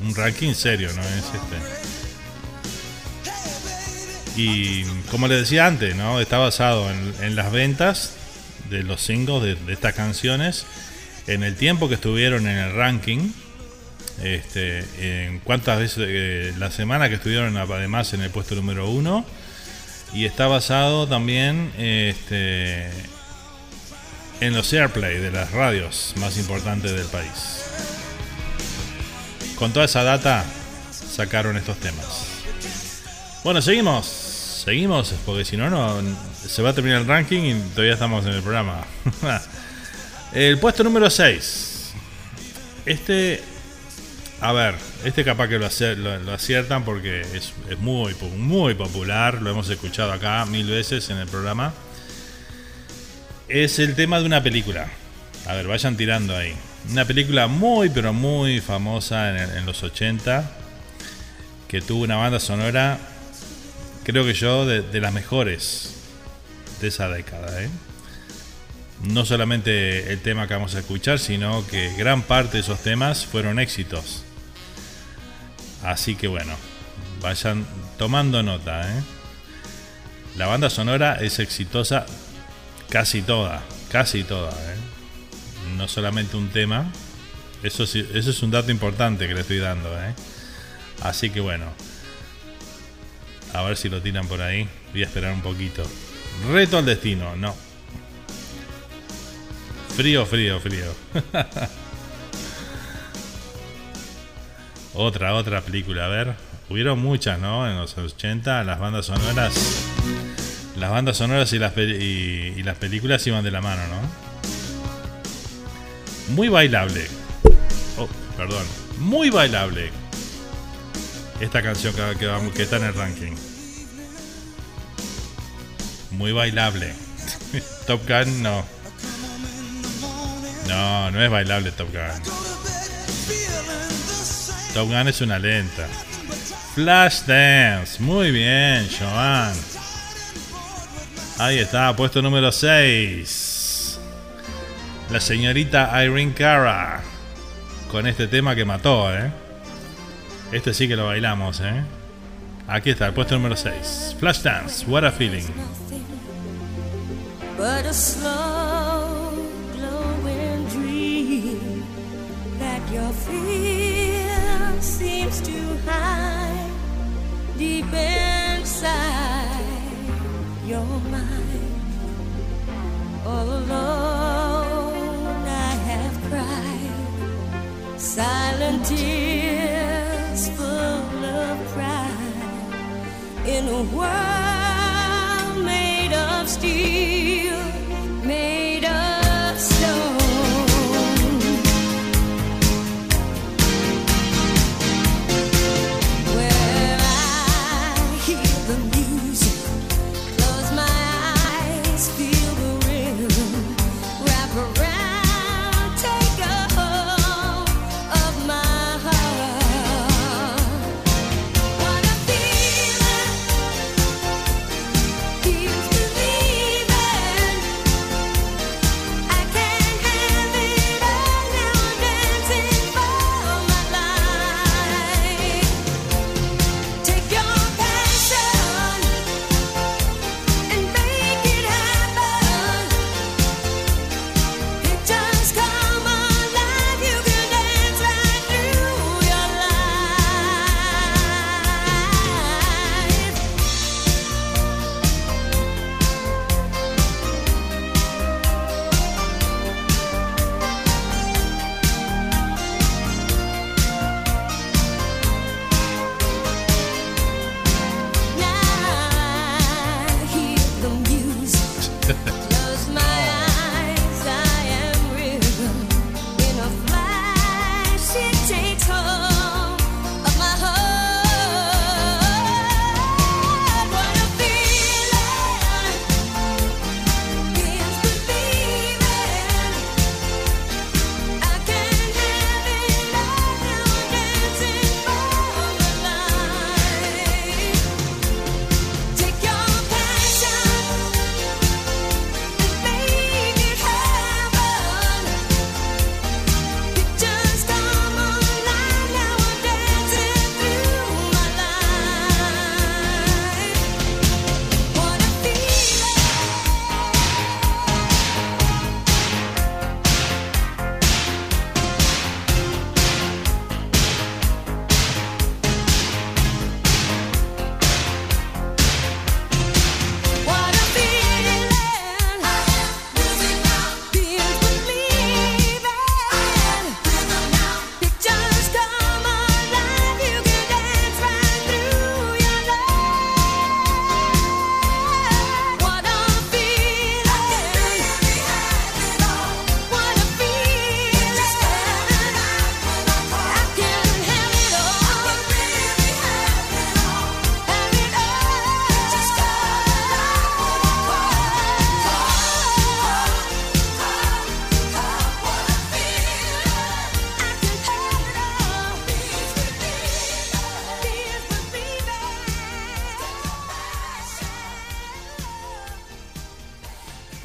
un ranking serio, no es este. Y como les decía antes, ¿no? Está basado en, las ventas de los singles de, de estas canciones, en el tiempo que estuvieron en el ranking, este, en cuántas veces eh, la semana que estuvieron además en el puesto número uno y está basado también este, en los airplay de las radios más importantes del país. Con toda esa data sacaron estos temas. Bueno, seguimos, seguimos, porque si no, no se va a terminar el ranking y todavía estamos en el programa. el puesto número 6. Este a ver, este capaz que lo, acier- lo- lo aciertan porque es, es muy, muy popular, lo hemos escuchado acá mil veces en el programa. Es el tema de una película. A ver, vayan tirando ahí. Una película muy, pero muy famosa en, los 80, que tuvo una banda sonora, creo que yo, de, de las mejores de esa década. ¿eh? no solamente el tema que vamos a escuchar, sino que gran parte de esos temas fueron éxitos. Así que bueno, vayan tomando nota. ¿eh? La banda sonora es exitosa casi toda, casi toda. ¿eh? No solamente un tema. Eso, sí- eso es un dato importante que le estoy dando. ¿eh? Así que bueno, a ver si lo tiran por ahí. Voy a esperar un poquito. Reto al destino, no. Frío, frío, frío. otra, otra película, a ver. Hubieron muchas, ¿no? En los 80, las bandas sonoras. Las bandas sonoras y las, y las películas iban de la mano, ¿no? Muy bailable. Oh, perdón. Muy bailable. Esta canción que, que vamos- que está en el ranking. Muy bailable. Top Gun no. No, no es bailable Top Gun. Top Gun es una lenta. Flash Dance. Muy bien, Joan. Ahí está, puesto número 6. La señorita Irene Cara. Con este tema que mató, ¿eh? Este sí que lo bailamos, ¿eh? Aquí está, puesto número 6. Flashdance, What a Feeling. but a slow glowing dream that your fear seems to hide deep inside your mind. All alone, I have cried. Silent tears full of pride. In a world made of steel,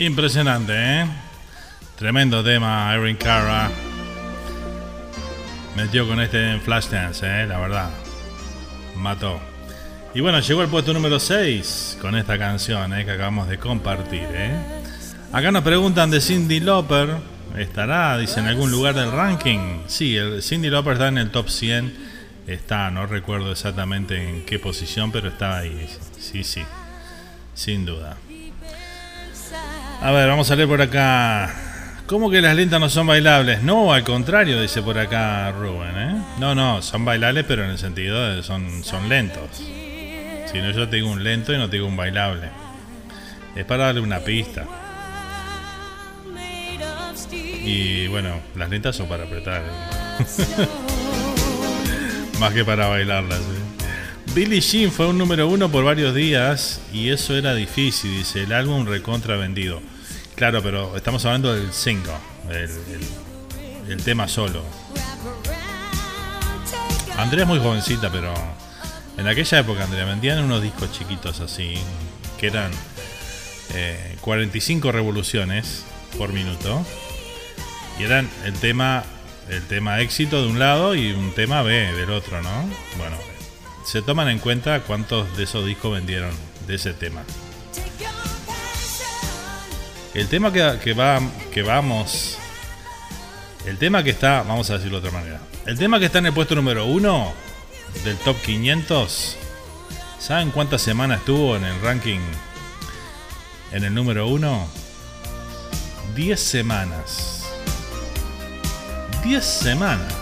Impresionante, ¿eh? Tremendo tema, Erin Cara. Metió con este Flashdance, ¿eh? La verdad. Mató. Y bueno, llegó el puesto número 6 con esta canción ¿eh? que acabamos de compartir. ¿eh? Acá nos preguntan de Cindy Lauper. ¿Estará, dice, en algún lugar del ranking? Sí, el Cindy Lauper está en el top 100. Está, no recuerdo exactamente en qué posición, pero está ahí. Sí, sí. Sin duda. A ver, vamos a leer por acá. ¿Cómo que las lentas no son bailables? No, al contrario, dice por acá Rubén, ¿eh? No, no, son bailables, pero en el sentido de son, son lentos. Si no, yo te digo un lento y no te digo un bailable. Es para darle una pista. Y bueno, las lentas son para apretar. ¿eh? Más que para bailarlas. ¿eh? Billie Jean fue un número uno por varios días y eso era difícil, dice, el álbum recontra vendido. Claro, pero estamos hablando del single, el, el- el tema solo. Andrea es muy jovencita, pero en aquella época, Andrea, vendían unos discos chiquitos así, que eran eh, 45 revoluciones por minuto. Y eran el tema, el tema éxito de un lado y un tema B del otro, ¿no? Bueno, se toman en cuenta cuántos de esos discos vendieron de ese tema. El tema que, va, que vamos. El tema que está, vamos a decirlo de otra manera. El tema que está en el puesto número uno del top 500. ¿Saben cuántas semanas estuvo en el ranking? En el número uno. 10 semanas. 10 semanas.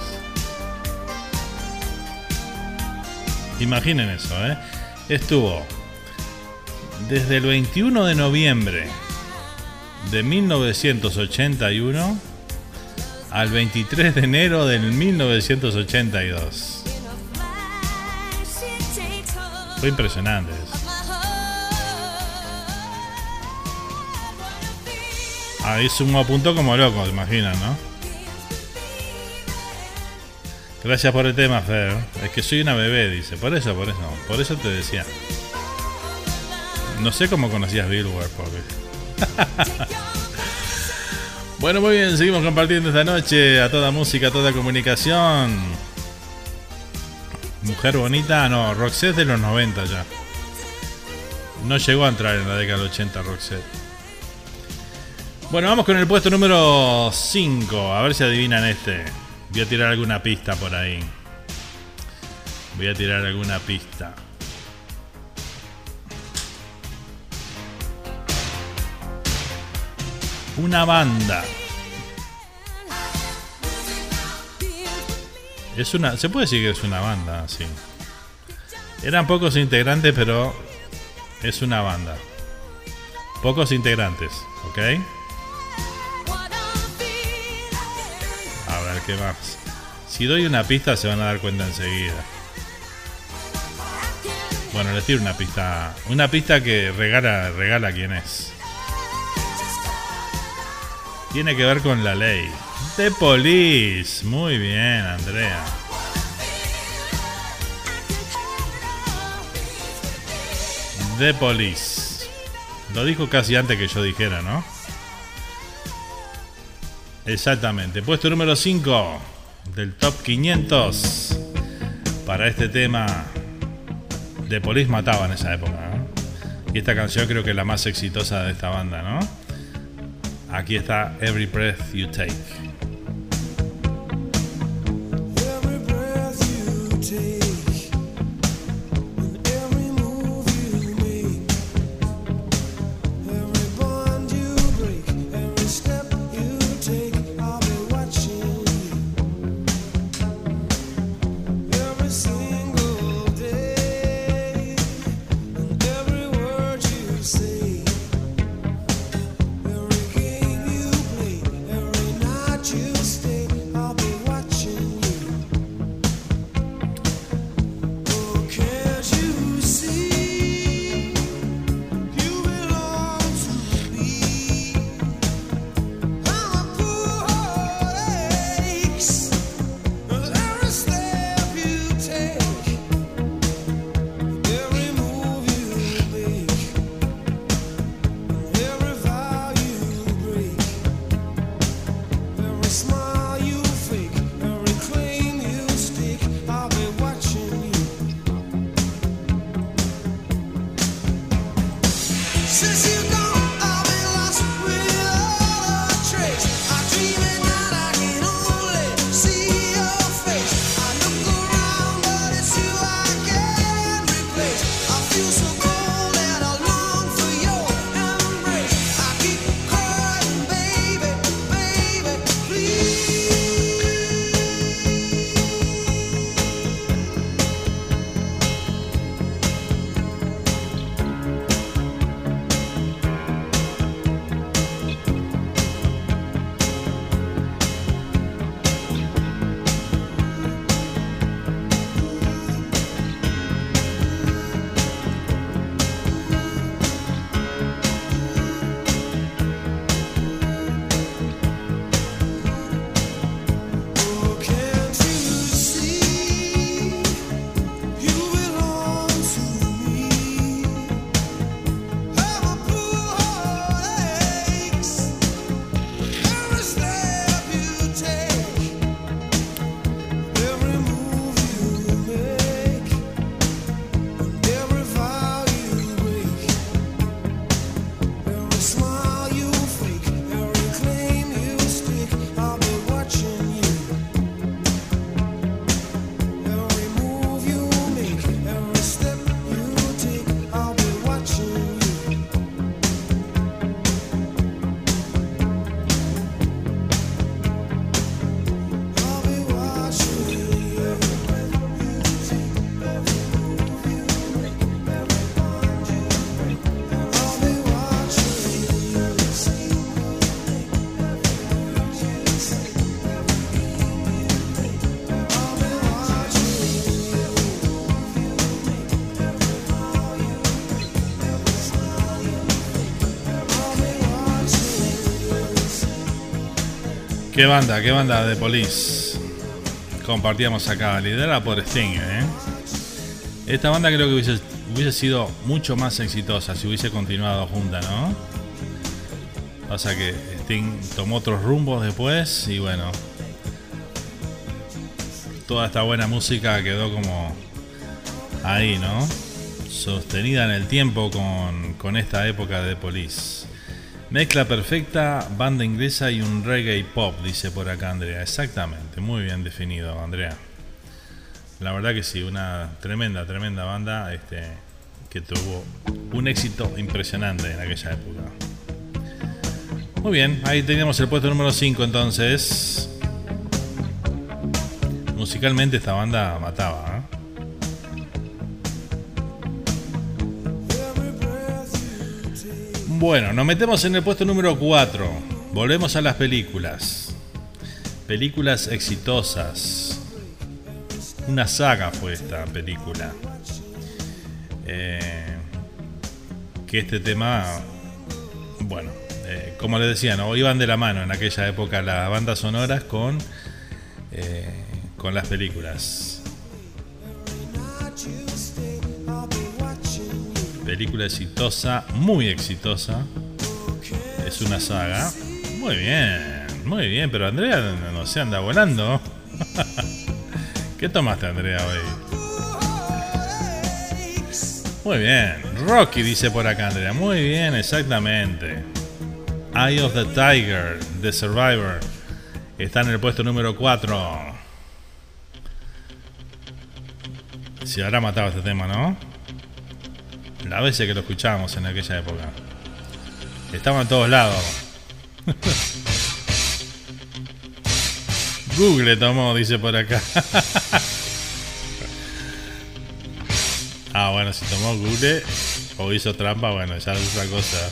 Imaginen eso, ¿eh? Estuvo desde el 21 de noviembre de 1981 al 23 de enero del 1982. Fue impresionante eso. Ahí sumo a punto como loco, ¿te imaginan, no? Gracias por el tema, Fer. Es que soy una bebé, dice. Por eso, por eso. Por eso te decía. No sé cómo conocías Billboard, porque. bueno, muy bien. Seguimos compartiendo esta noche a toda música, a toda comunicación. Mujer bonita, no. Roxette de los 90 ya. No llegó a entrar en la década del 80 Roxette. Bueno, vamos con el puesto número 5. A ver si adivinan este. Voy a tirar alguna pista por ahí. Voy a tirar alguna pista. Una banda. Es una. Se puede decir que es una banda, sí. Eran pocos integrantes, pero es una banda. Pocos integrantes, ¿ok? A ver qué más. Si doy una pista se van a dar cuenta enseguida. Bueno, les tiro una pista. Una pista que regala, regala quién es. Tiene que ver con la ley. The Police. Muy bien, Andrea. The Police. Lo dijo casi antes que yo dijera, ¿no? Exactamente. Puesto número 5 del top 500 para este tema. The Police mataba en esa época. ¿no? Y esta canción creo que es la más exitosa de esta banda, ¿no? Aquí está Every Breath You Take. Qué banda, qué banda de Police. Compartíamos acá, liderada por Sting, ¿eh? Esta banda creo que hubiese, sido mucho más exitosa si hubiese continuado junta, ¿no? Pasa que Sting tomó otros rumbos después y bueno. Toda esta buena música quedó como ahí, ¿no? Sostenida en el tiempo con, con esta época de Police. Mezcla perfecta, banda inglesa y un reggae pop, dice por acá Andrea. Exactamente, muy bien definido, Andrea. La verdad que sí, una tremenda, tremenda banda este, que tuvo un éxito impresionante en aquella época. Muy bien, ahí teníamos el puesto número 5 entonces. Musicalmente esta banda mataba. Bueno, nos metemos en el puesto número 4. Volvemos a las películas. Películas exitosas. Una saga fue esta película. Eh, que este tema, bueno, eh, como les decía, ¿no? iban de la mano en aquella época las bandas sonoras con, eh, con las películas. Película exitosa, muy exitosa. Es una saga. Muy bien, muy bien, pero Andrea no, se anda volando. ¿Qué tomaste, Andrea, hoy? Muy bien, Rocky dice por acá, Andrea. Muy bien, exactamente. Eye of the Tiger, The Survivor. Está en el puesto número 4. Se habrá matado este tema, ¿no? La veces que lo escuchábamos en aquella época. Estaba en todos lados. Google tomó, dice por acá. ah, bueno, si tomó Google o hizo trampa, bueno, ya es otra cosa.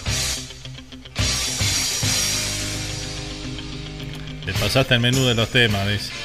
Le pasaste el menú de los temas, dice.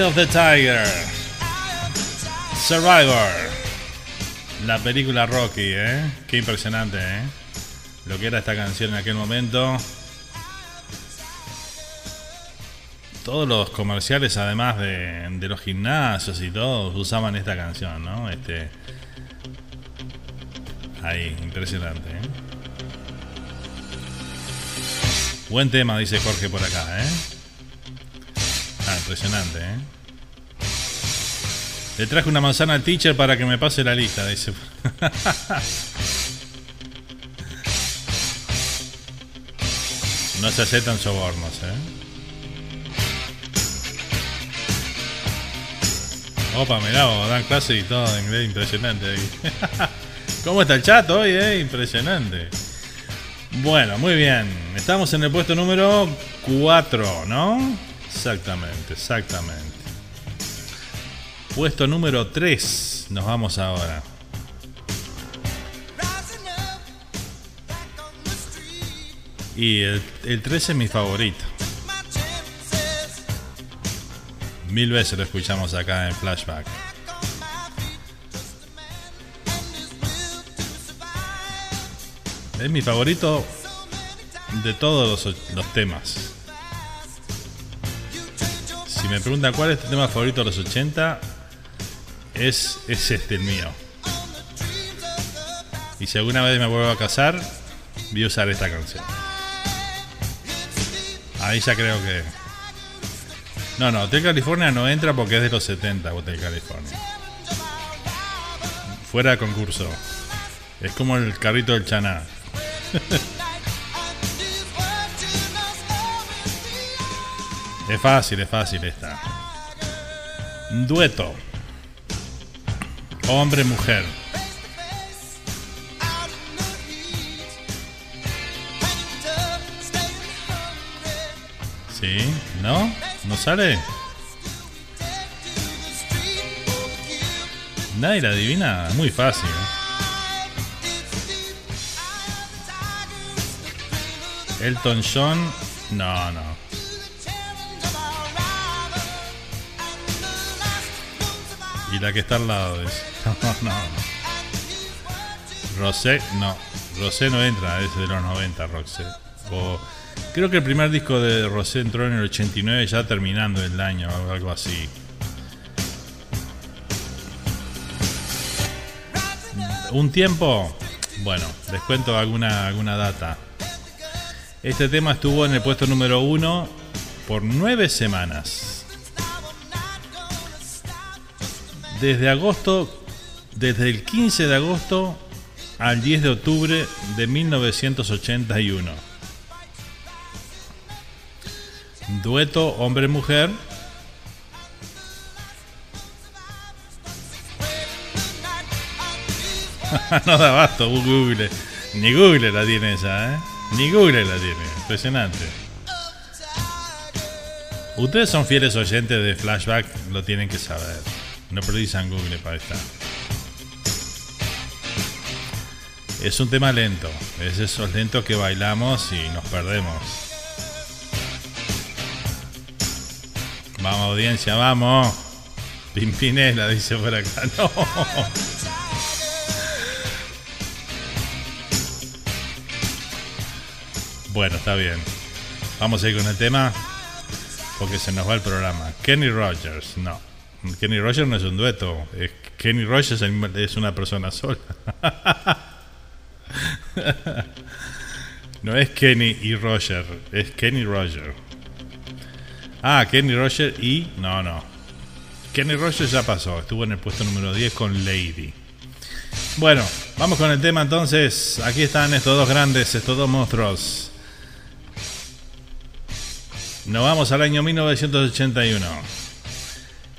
Of the Tiger. Survivor. La película Rocky, ¿eh? Qué impresionante, ¿eh? Lo que era esta canción en aquel momento. Todos los comerciales, además de, de los gimnasios y todos, usaban esta canción, ¿no? Este. Ahí, impresionante, ¿eh? Buen tema, dice Jorge por acá, ¿eh? Impresionante, ¿eh? Le traje una manzana al teacher para que me pase la lista, dice. No se aceptan sobornos, ¿eh? Opa, mirá, dan clase y todo en inglés, impresionante ahí. ¿Cómo está el chat hoy, eh? Impresionante. Bueno, muy bien. Estamos en el puesto número 4, ¿no? Exactamente, exactamente. Puesto número 3. Nos vamos ahora. Y el, el 3 es mi favorito. Mil veces lo escuchamos acá en Flashback. Es mi favorito de todos los temas. Si me preguntan cuál es tu tema favorito de los 80, es, es este el mío. Y si alguna vez me vuelvo a casar, voy a usar esta canción. Ahí ya creo que. No, no, Hotel California no entra porque es de los 70, Hotel California. Fuera de concurso. Es como el carrito del Chaná. Es fácil, es fácil esta. Dueto. Hombre-mujer. ¿Sí? ¿No? ¿No sale? Nadie la adivina. Muy fácil. Elton John. No, no. Y la que está al lado es. No, no. Rosé, no. Rosé no entra, es de los 90, Rosé. O, creo que el primer disco de Rosé entró en el 89, ya terminando el año, o algo así. Un tiempo, bueno, les cuento alguna, alguna data. Este tema estuvo en el puesto número uno por nueve semanas. Desde agosto, desde el 15 de agosto al 10 de octubre de 1981. Dueto hombre-mujer. no da basto, Google. Ni Google la tiene esa, ¿eh? Ni Google la tiene. Impresionante. Ustedes son fieles oyentes de Flashback, lo tienen que saber. No precisan Google para estar. Es un tema lento. Es esos lentos que bailamos y nos perdemos. Vamos, audiencia, vamos. Pimpinela dice por acá. No. Bueno, está bien. Vamos a ir con el tema porque se nos va el programa. Kenny Rogers, no. Kenny Rogers no es un dueto. Kenny Rogers es una persona sola. No es Kenny y Roger, es Kenny Roger. Ah, Kenny Roger y. No, no. Kenny Roger ya pasó, estuvo en el puesto número 10 con Lady. Bueno, vamos con el tema entonces. Aquí están estos dos grandes, estos dos monstruos. Nos vamos al año 1981.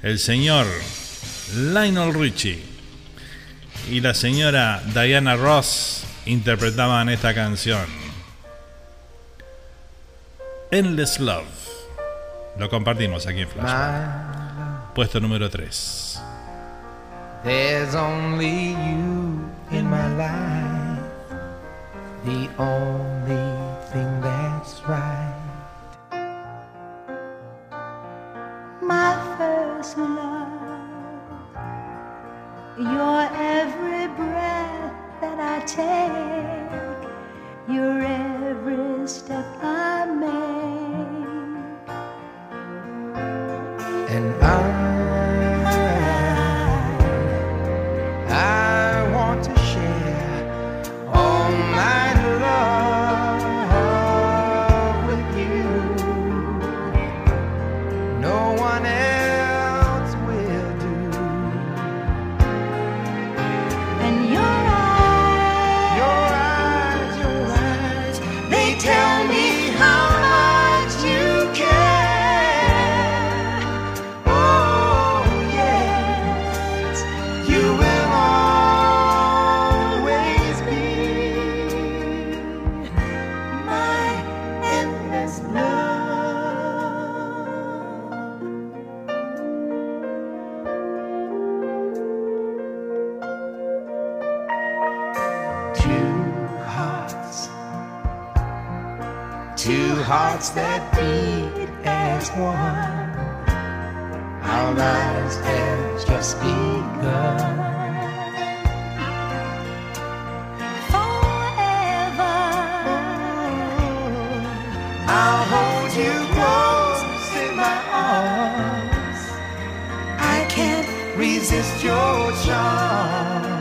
El señor Lionel Richie y la señora Diana Ross interpretaban esta canción. Endless Love. Lo compartimos aquí en Flash. My, Puesto número 3. there's only you in my life, the only thing that's right. My love. Your every breath that I take, your every step I make. And I hearts that beat as one. Our lives have just begun. I'll hold you close in my arms. I can't resist your charms.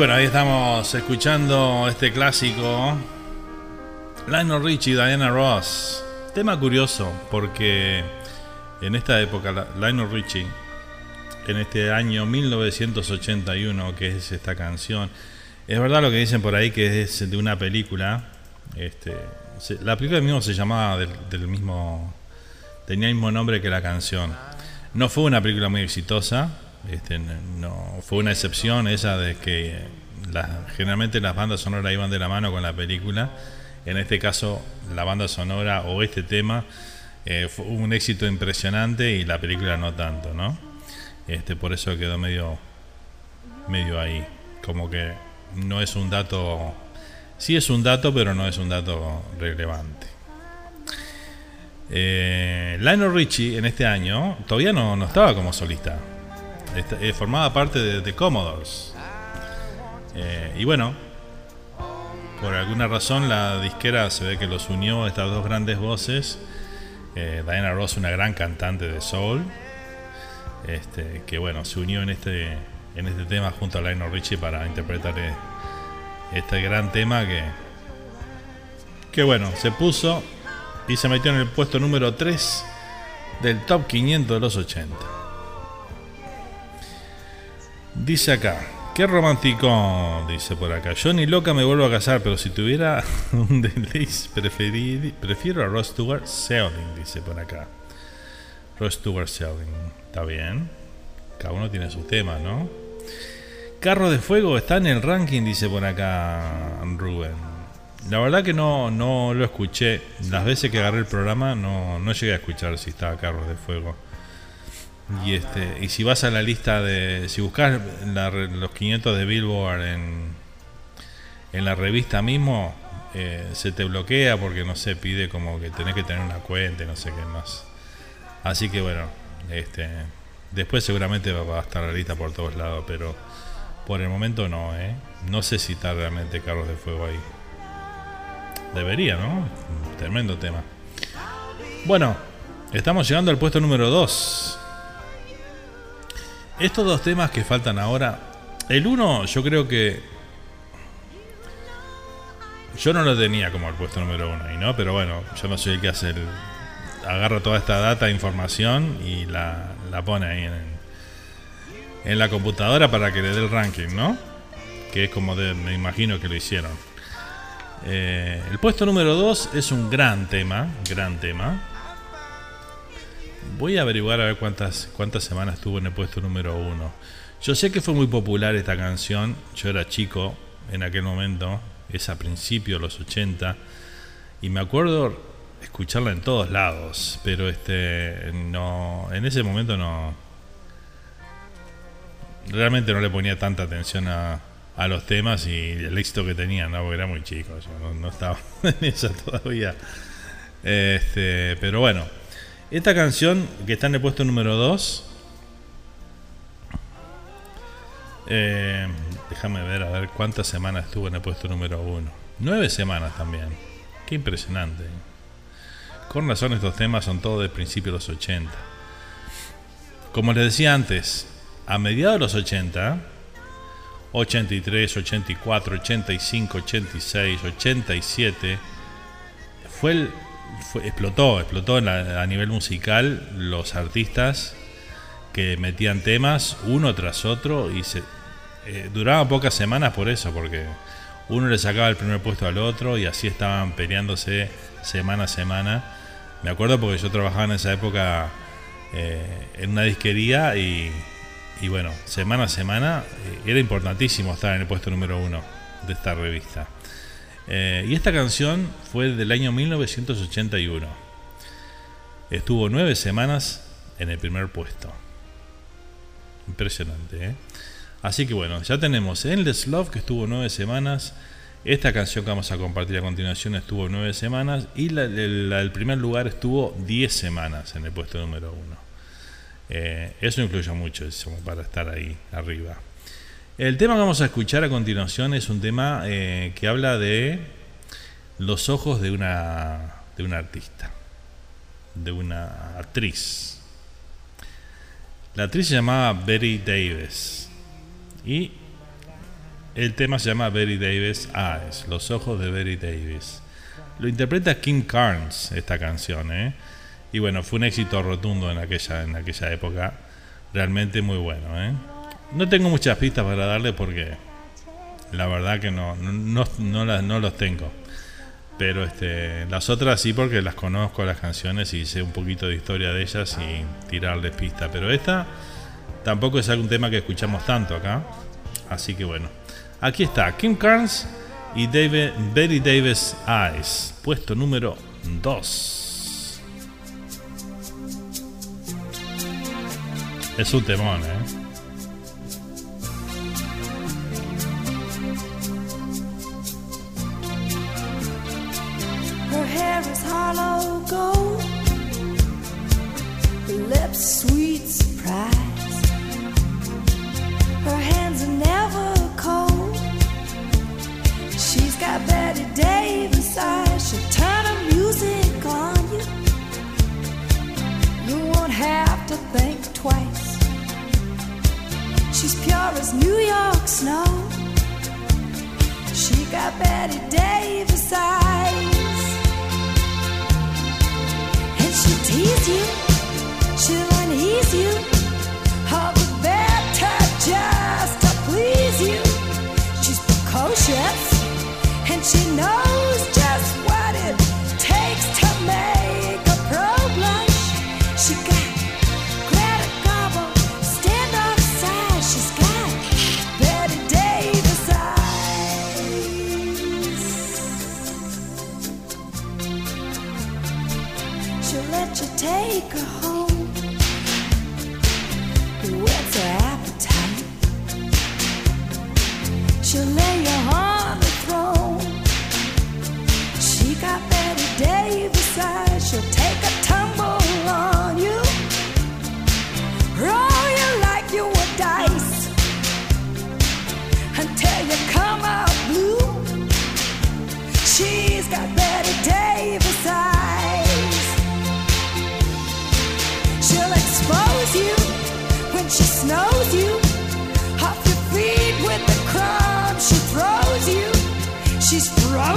Bueno, ahí estamos escuchando este clásico. Lionel Richie y Diana Ross. Tema curioso, porque en esta época, Lionel Richie, en este año 1981, que es esta canción, es verdad lo que dicen por ahí que es de una película. Este, la película mismo se llamaba del, del mismo. tenía el mismo nombre que la canción. No fue una película muy exitosa, este, no, fue una excepción esa de que generalmente las bandas sonoras iban de la mano con la película. En este caso, la banda sonora o este tema eh, fue un éxito impresionante y la película no tanto, ¿no? Este, por eso quedó medio, medio ahí, como que no es un dato, sí es un dato, pero no es un dato relevante. Eh, Lionel Richie en este año todavía no, no estaba como solista. Eh, formaba parte de, de Commodores. Eh, y bueno, por alguna razón la disquera se ve que los unió estas dos grandes voces. Eh, Diana Ross, una gran cantante de soul, este, que bueno, se unió en este, en este tema junto a Lionel Richie para interpretar este gran tema que, que bueno, se puso y se metió en el puesto número 3 del top 500 de los 80. Dice acá, qué romántico, dice por acá. Yo ni loca me vuelvo a casar, pero si tuviera un preferir- prefiero a Ross Stewart Selling, dice por acá. Ross Stewart Selling, está bien. Cada uno tiene sus temas, ¿no? Carro de Fuego está en el ranking, dice por acá Rubén. La verdad que no, no lo escuché. Las veces que agarré el programa no, no llegué a escuchar si estaba Carros de Fuego. Y este y si vas a la lista de. Si buscas la los 500 de Billboard en, en la revista mismo, eh, se te bloquea porque no sé, pide como que tenés que tener una cuenta y no sé qué más. Así que bueno, este después seguramente va a estar la lista por todos lados, pero por el momento no, ¿eh? No sé si está realmente Carros de Fuego ahí. Debería, ¿no? Tremendo tema. Bueno, estamos llegando al puesto número 2. Estos dos temas que faltan ahora, el uno yo creo que yo no lo tenía como el puesto número uno ahí, ¿no? Pero bueno, yo no soy el que hace el agarra toda esta data, información y la, la pone ahí en, en la computadora para que le dé el ranking, ¿no? Que es como de- me imagino que lo hicieron. Eh, el puesto número 2 es un gran tema, gran tema. Voy a averiguar a ver cuántas, cuántas semanas estuvo en el puesto número 1. Yo sé que fue muy popular esta canción, yo era chico en aquel momento, es a principios de los 80, y me acuerdo escucharla en todos lados, pero este no en ese momento no realmente no le ponía tanta atención a, a los temas y el éxito que tenían, ¿no? porque era muy chico, yo no, no estaba en esa todavía. Este, pero bueno, esta canción que está en el puesto número 2, eh, déjame ver a ver cuántas semanas estuvo en el puesto número 1. Nueve semanas también. Qué impresionante. Con razón estos temas son todos del principio de los 80. Como les decía antes, a mediados de los 80, 83, 84, 85, 86, 87, fue el, fue- explotó, explotó en la- a nivel musical los artistas que metían temas uno tras otro y se eh, duraban pocas semanas por eso, porque uno le sacaba el primer puesto al otro y así estaban peleándose semana a semana. Me acuerdo porque yo trabajaba en esa época eh, en una disquería y, y bueno, semana a semana eh, era importantísimo estar en el puesto número uno de esta revista. Eh, y esta canción fue del año 1981. Estuvo nueve semanas en el primer puesto. Impresionante, ¿eh? Así que bueno, ya tenemos Endless Love que estuvo nueve semanas. Esta canción que vamos a compartir a continuación estuvo nueve semanas. Y la, primer lugar estuvo 10 semanas en el puesto número uno. Eh, eso influyó mucho para estar ahí arriba. El tema que vamos a escuchar a continuación es un tema eh, que habla de los ojos de una, de una artista, de una actriz. La actriz se llamaba Betty Davis y el tema se llama Betty Davis Eyes, los ojos de Betty Davis. Lo interpreta Kim Carnes esta canción, ¿eh? Y bueno, fue un éxito rotundo en aquella, en aquella época. Realmente muy bueno, ¿eh? No tengo muchas pistas para darle porque la verdad que no, no, no, las, no los tengo. Pero este, las otras sí porque las conozco las canciones y sé un poquito de historia de ellas y tirarles pistas. Pero esta tampoco es algún tema que escuchamos tanto acá. Así que bueno. Aquí está Kim Carnes y David, Betty Davis Eyes. Puesto número 2. Es un temón, ¿eh? Her hair is hollow gold, her lips sweet surprise. Her hands are never cold. She's got Betty Davis eyes. She'll turn music on you. You won't have to think twice. She's pure as New York snow. She got Betty Davis eyes. You, she'll unease you. All the better just to please you. She's and she knows take her home.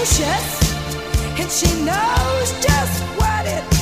Ferocious and she knows just what it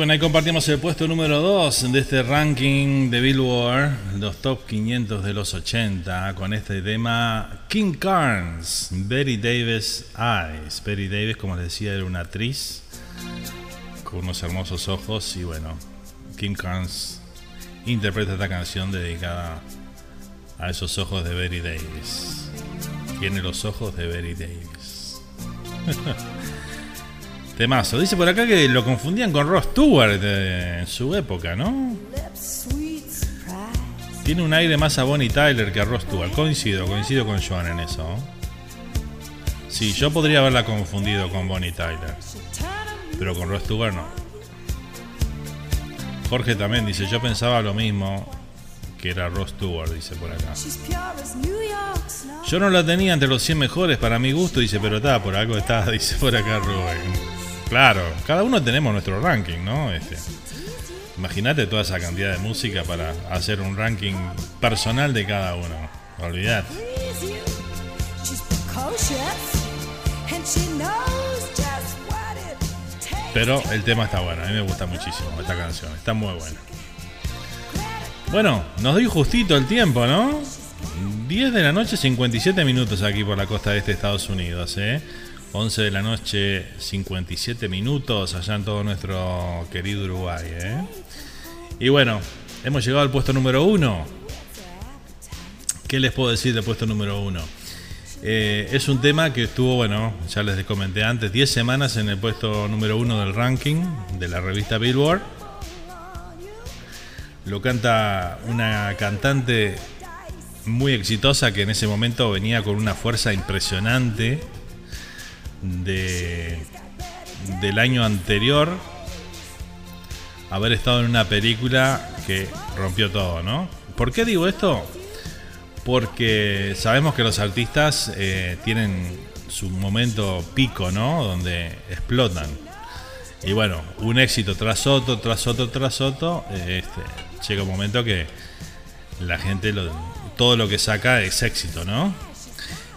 bueno, ahí compartimos el puesto número 2 de este ranking de Billboard, los top 500 de los 80, con este tema King Carnes, Betty Davis Eyes. Betty Davis, como les decía, era una actriz con unos hermosos ojos y bueno, King Carnes interpreta esta canción dedicada a esos ojos de Betty Davis. Tiene los ojos de Betty Davis. Temazo. Dice por acá que lo confundían con Ross Stewart eh, en su época, ¿no? Tiene un aire más a Bonnie Tyler que a Ross Stewart. Coincido, coincido con Joan en eso. Sí, yo podría haberla confundido con Bonnie Tyler. Pero con Ross Stewart no. Jorge también dice, yo pensaba lo mismo que era Ross Stewart, dice por acá. Yo no la tenía entre los 100 mejores para mi gusto, dice, pero está, por algo está, dice por acá Rubén. Claro, cada uno tenemos nuestro ranking, ¿no? Este, Imagínate toda esa cantidad de música para hacer un ranking personal de cada uno. Takes. Pero el tema está bueno, a mí me gusta muchísimo esta canción, está muy buena. Bueno, nos dio justito el tiempo, ¿no? 10 de la noche, 57 minutos aquí por la costa de este Estados Unidos, ¿eh? 11 de la noche, 57 minutos allá en todo nuestro querido Uruguay, ¿eh? Y bueno, hemos llegado al puesto número 1. ¿Qué les puedo decir del puesto número 1? es un tema que estuvo, bueno, ya les comenté antes, 10 semanas en el puesto número 1 del ranking de la revista Billboard. Lo canta una cantante muy exitosa que en ese momento venía con una fuerza impresionante de, del año anterior haber estado en una película que rompió todo, ¿no? ¿Por qué digo esto? Porque sabemos que los artistas eh, tienen su momento pico, ¿no? Donde explotan. Y bueno, un éxito tras otro, tras otro, tras otro, eh, este, llega un momento que la gente, lo- todo lo que saca es éxito, ¿no?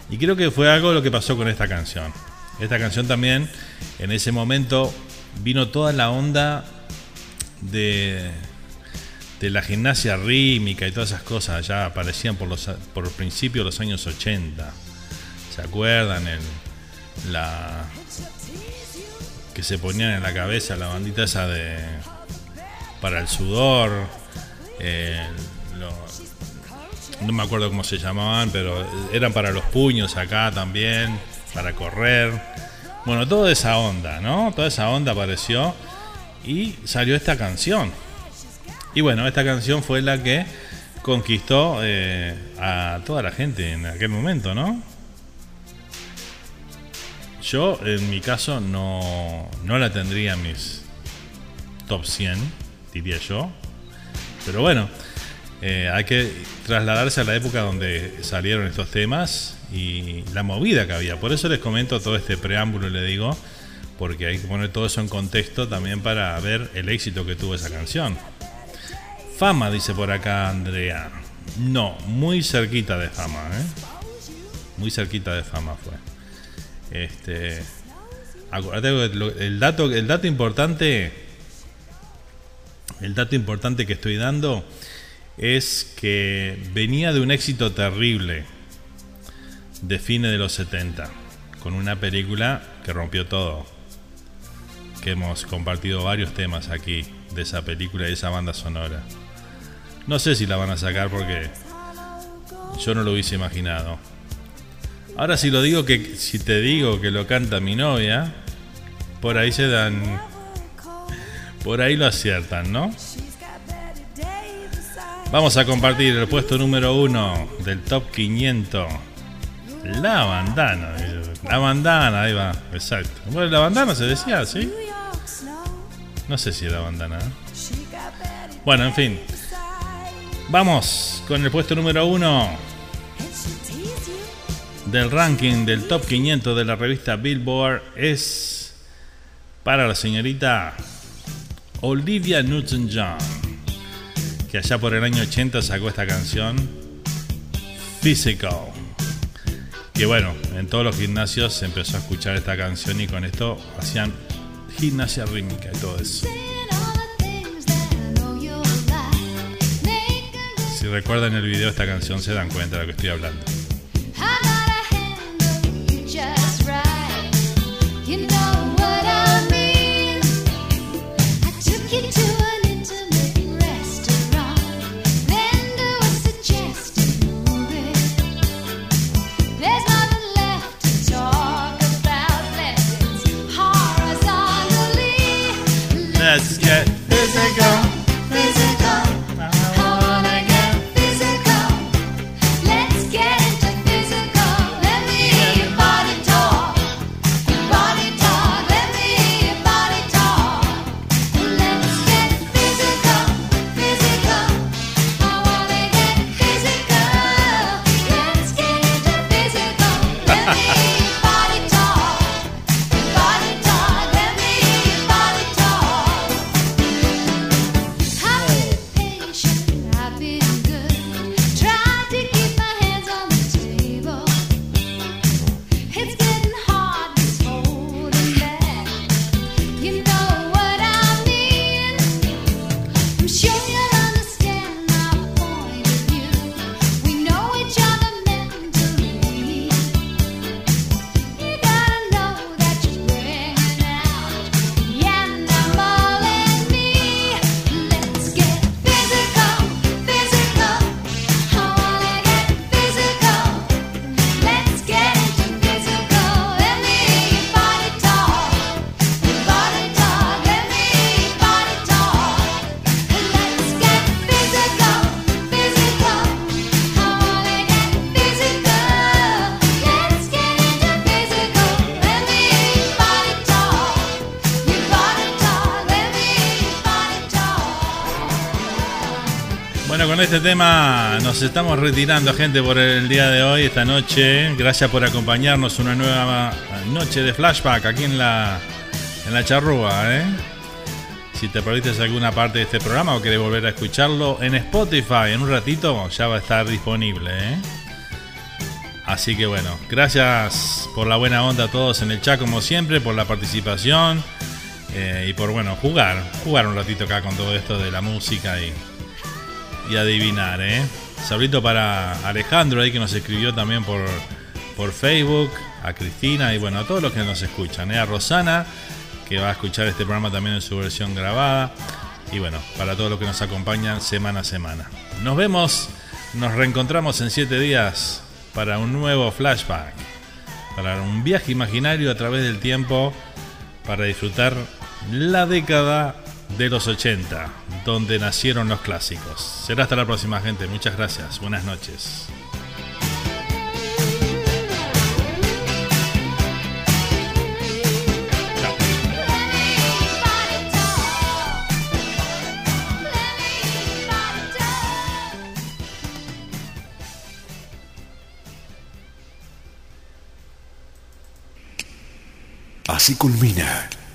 Y creo que fue algo lo que pasó con esta canción. Esta canción también, en ese momento, vino toda la onda de, de la gimnasia rítmica y todas esas cosas. Ya aparecían por los por principios de los años 80. ¿Se acuerdan? El, la que se ponían en la cabeza la bandita esa de para el sudor no me acuerdo cómo se llamaban pero eran para los puños acá también para correr. Bueno toda esa onda no toda esa onda apareció y salió esta canción. Y bueno esta canción fue la que conquistó eh, a toda la gente en aquel momento no yo, en mi caso, no, no la tendría en mis top 100, diría yo. Pero bueno, eh, hay que trasladarse a la época donde salieron estos temas y la movida que había. Por eso les comento todo este preámbulo, le digo, porque hay que poner todo eso en contexto también para ver el éxito que tuvo esa canción. Fama, dice por acá Andrea. No, muy cerquita de fama, ¿eh? Muy cerquita de fama fue. Este. Acuérdate el dato, el dato importante. El dato importante que estoy dando es que venía de un éxito terrible de fines de los 70, con una película que rompió todo. Que hemos compartido varios temas aquí de esa película y esa banda sonora. No sé si la van a sacar porque yo no lo hubiese imaginado. Ahora si lo digo que si te digo que lo canta mi novia, por ahí se dan por ahí lo aciertan, ¿no? Vamos a compartir el puesto número uno del top 500. La bandana. La bandana, ahí va, exacto. Bueno, la bandana se decía, ¿sí? No sé si era bandana. ¿eh? Bueno, en fin. Vamos con el puesto número uno del ranking del top 500 de la revista Billboard. Es para la señorita Olivia Newton-John, que allá por el año 80 sacó esta canción, Physical. Que bueno, en todos los gimnasios se empezó a escuchar esta canción y con esto hacían gimnasia rítmica y todo eso. Si recuerdan el video de esta canción se dan cuenta de lo que estoy hablando. Let's get este tema nos estamos retirando, gente, por el día de hoy, esta noche. Gracias por acompañarnos una nueva noche de flashback aquí en la, en la charrúa, ¿eh? Si te perdiste alguna parte de este programa o querés volver a escucharlo en Spotify, en un ratito ya va a estar disponible, ¿eh? Así que bueno, gracias por la buena onda a todos en el chat como siempre, por la participación eh, y por bueno, jugar, jugar un ratito acá con todo esto de la música y, y adivinar, ¿eh? Saludito para Alejandro ahí que nos escribió también por, por Facebook, a Cristina y bueno, a todos los que nos escuchan, ¿eh? A Rosana que va a escuchar este programa también en su versión grabada y bueno, para todos los que nos acompañan semana a semana. Nos vemos, nos reencontramos en siete días para un nuevo flashback, para un viaje imaginario a través del tiempo para disfrutar la década de los 80, donde nacieron los clásicos. Será hasta la próxima gente, muchas gracias, buenas noches. Así culmina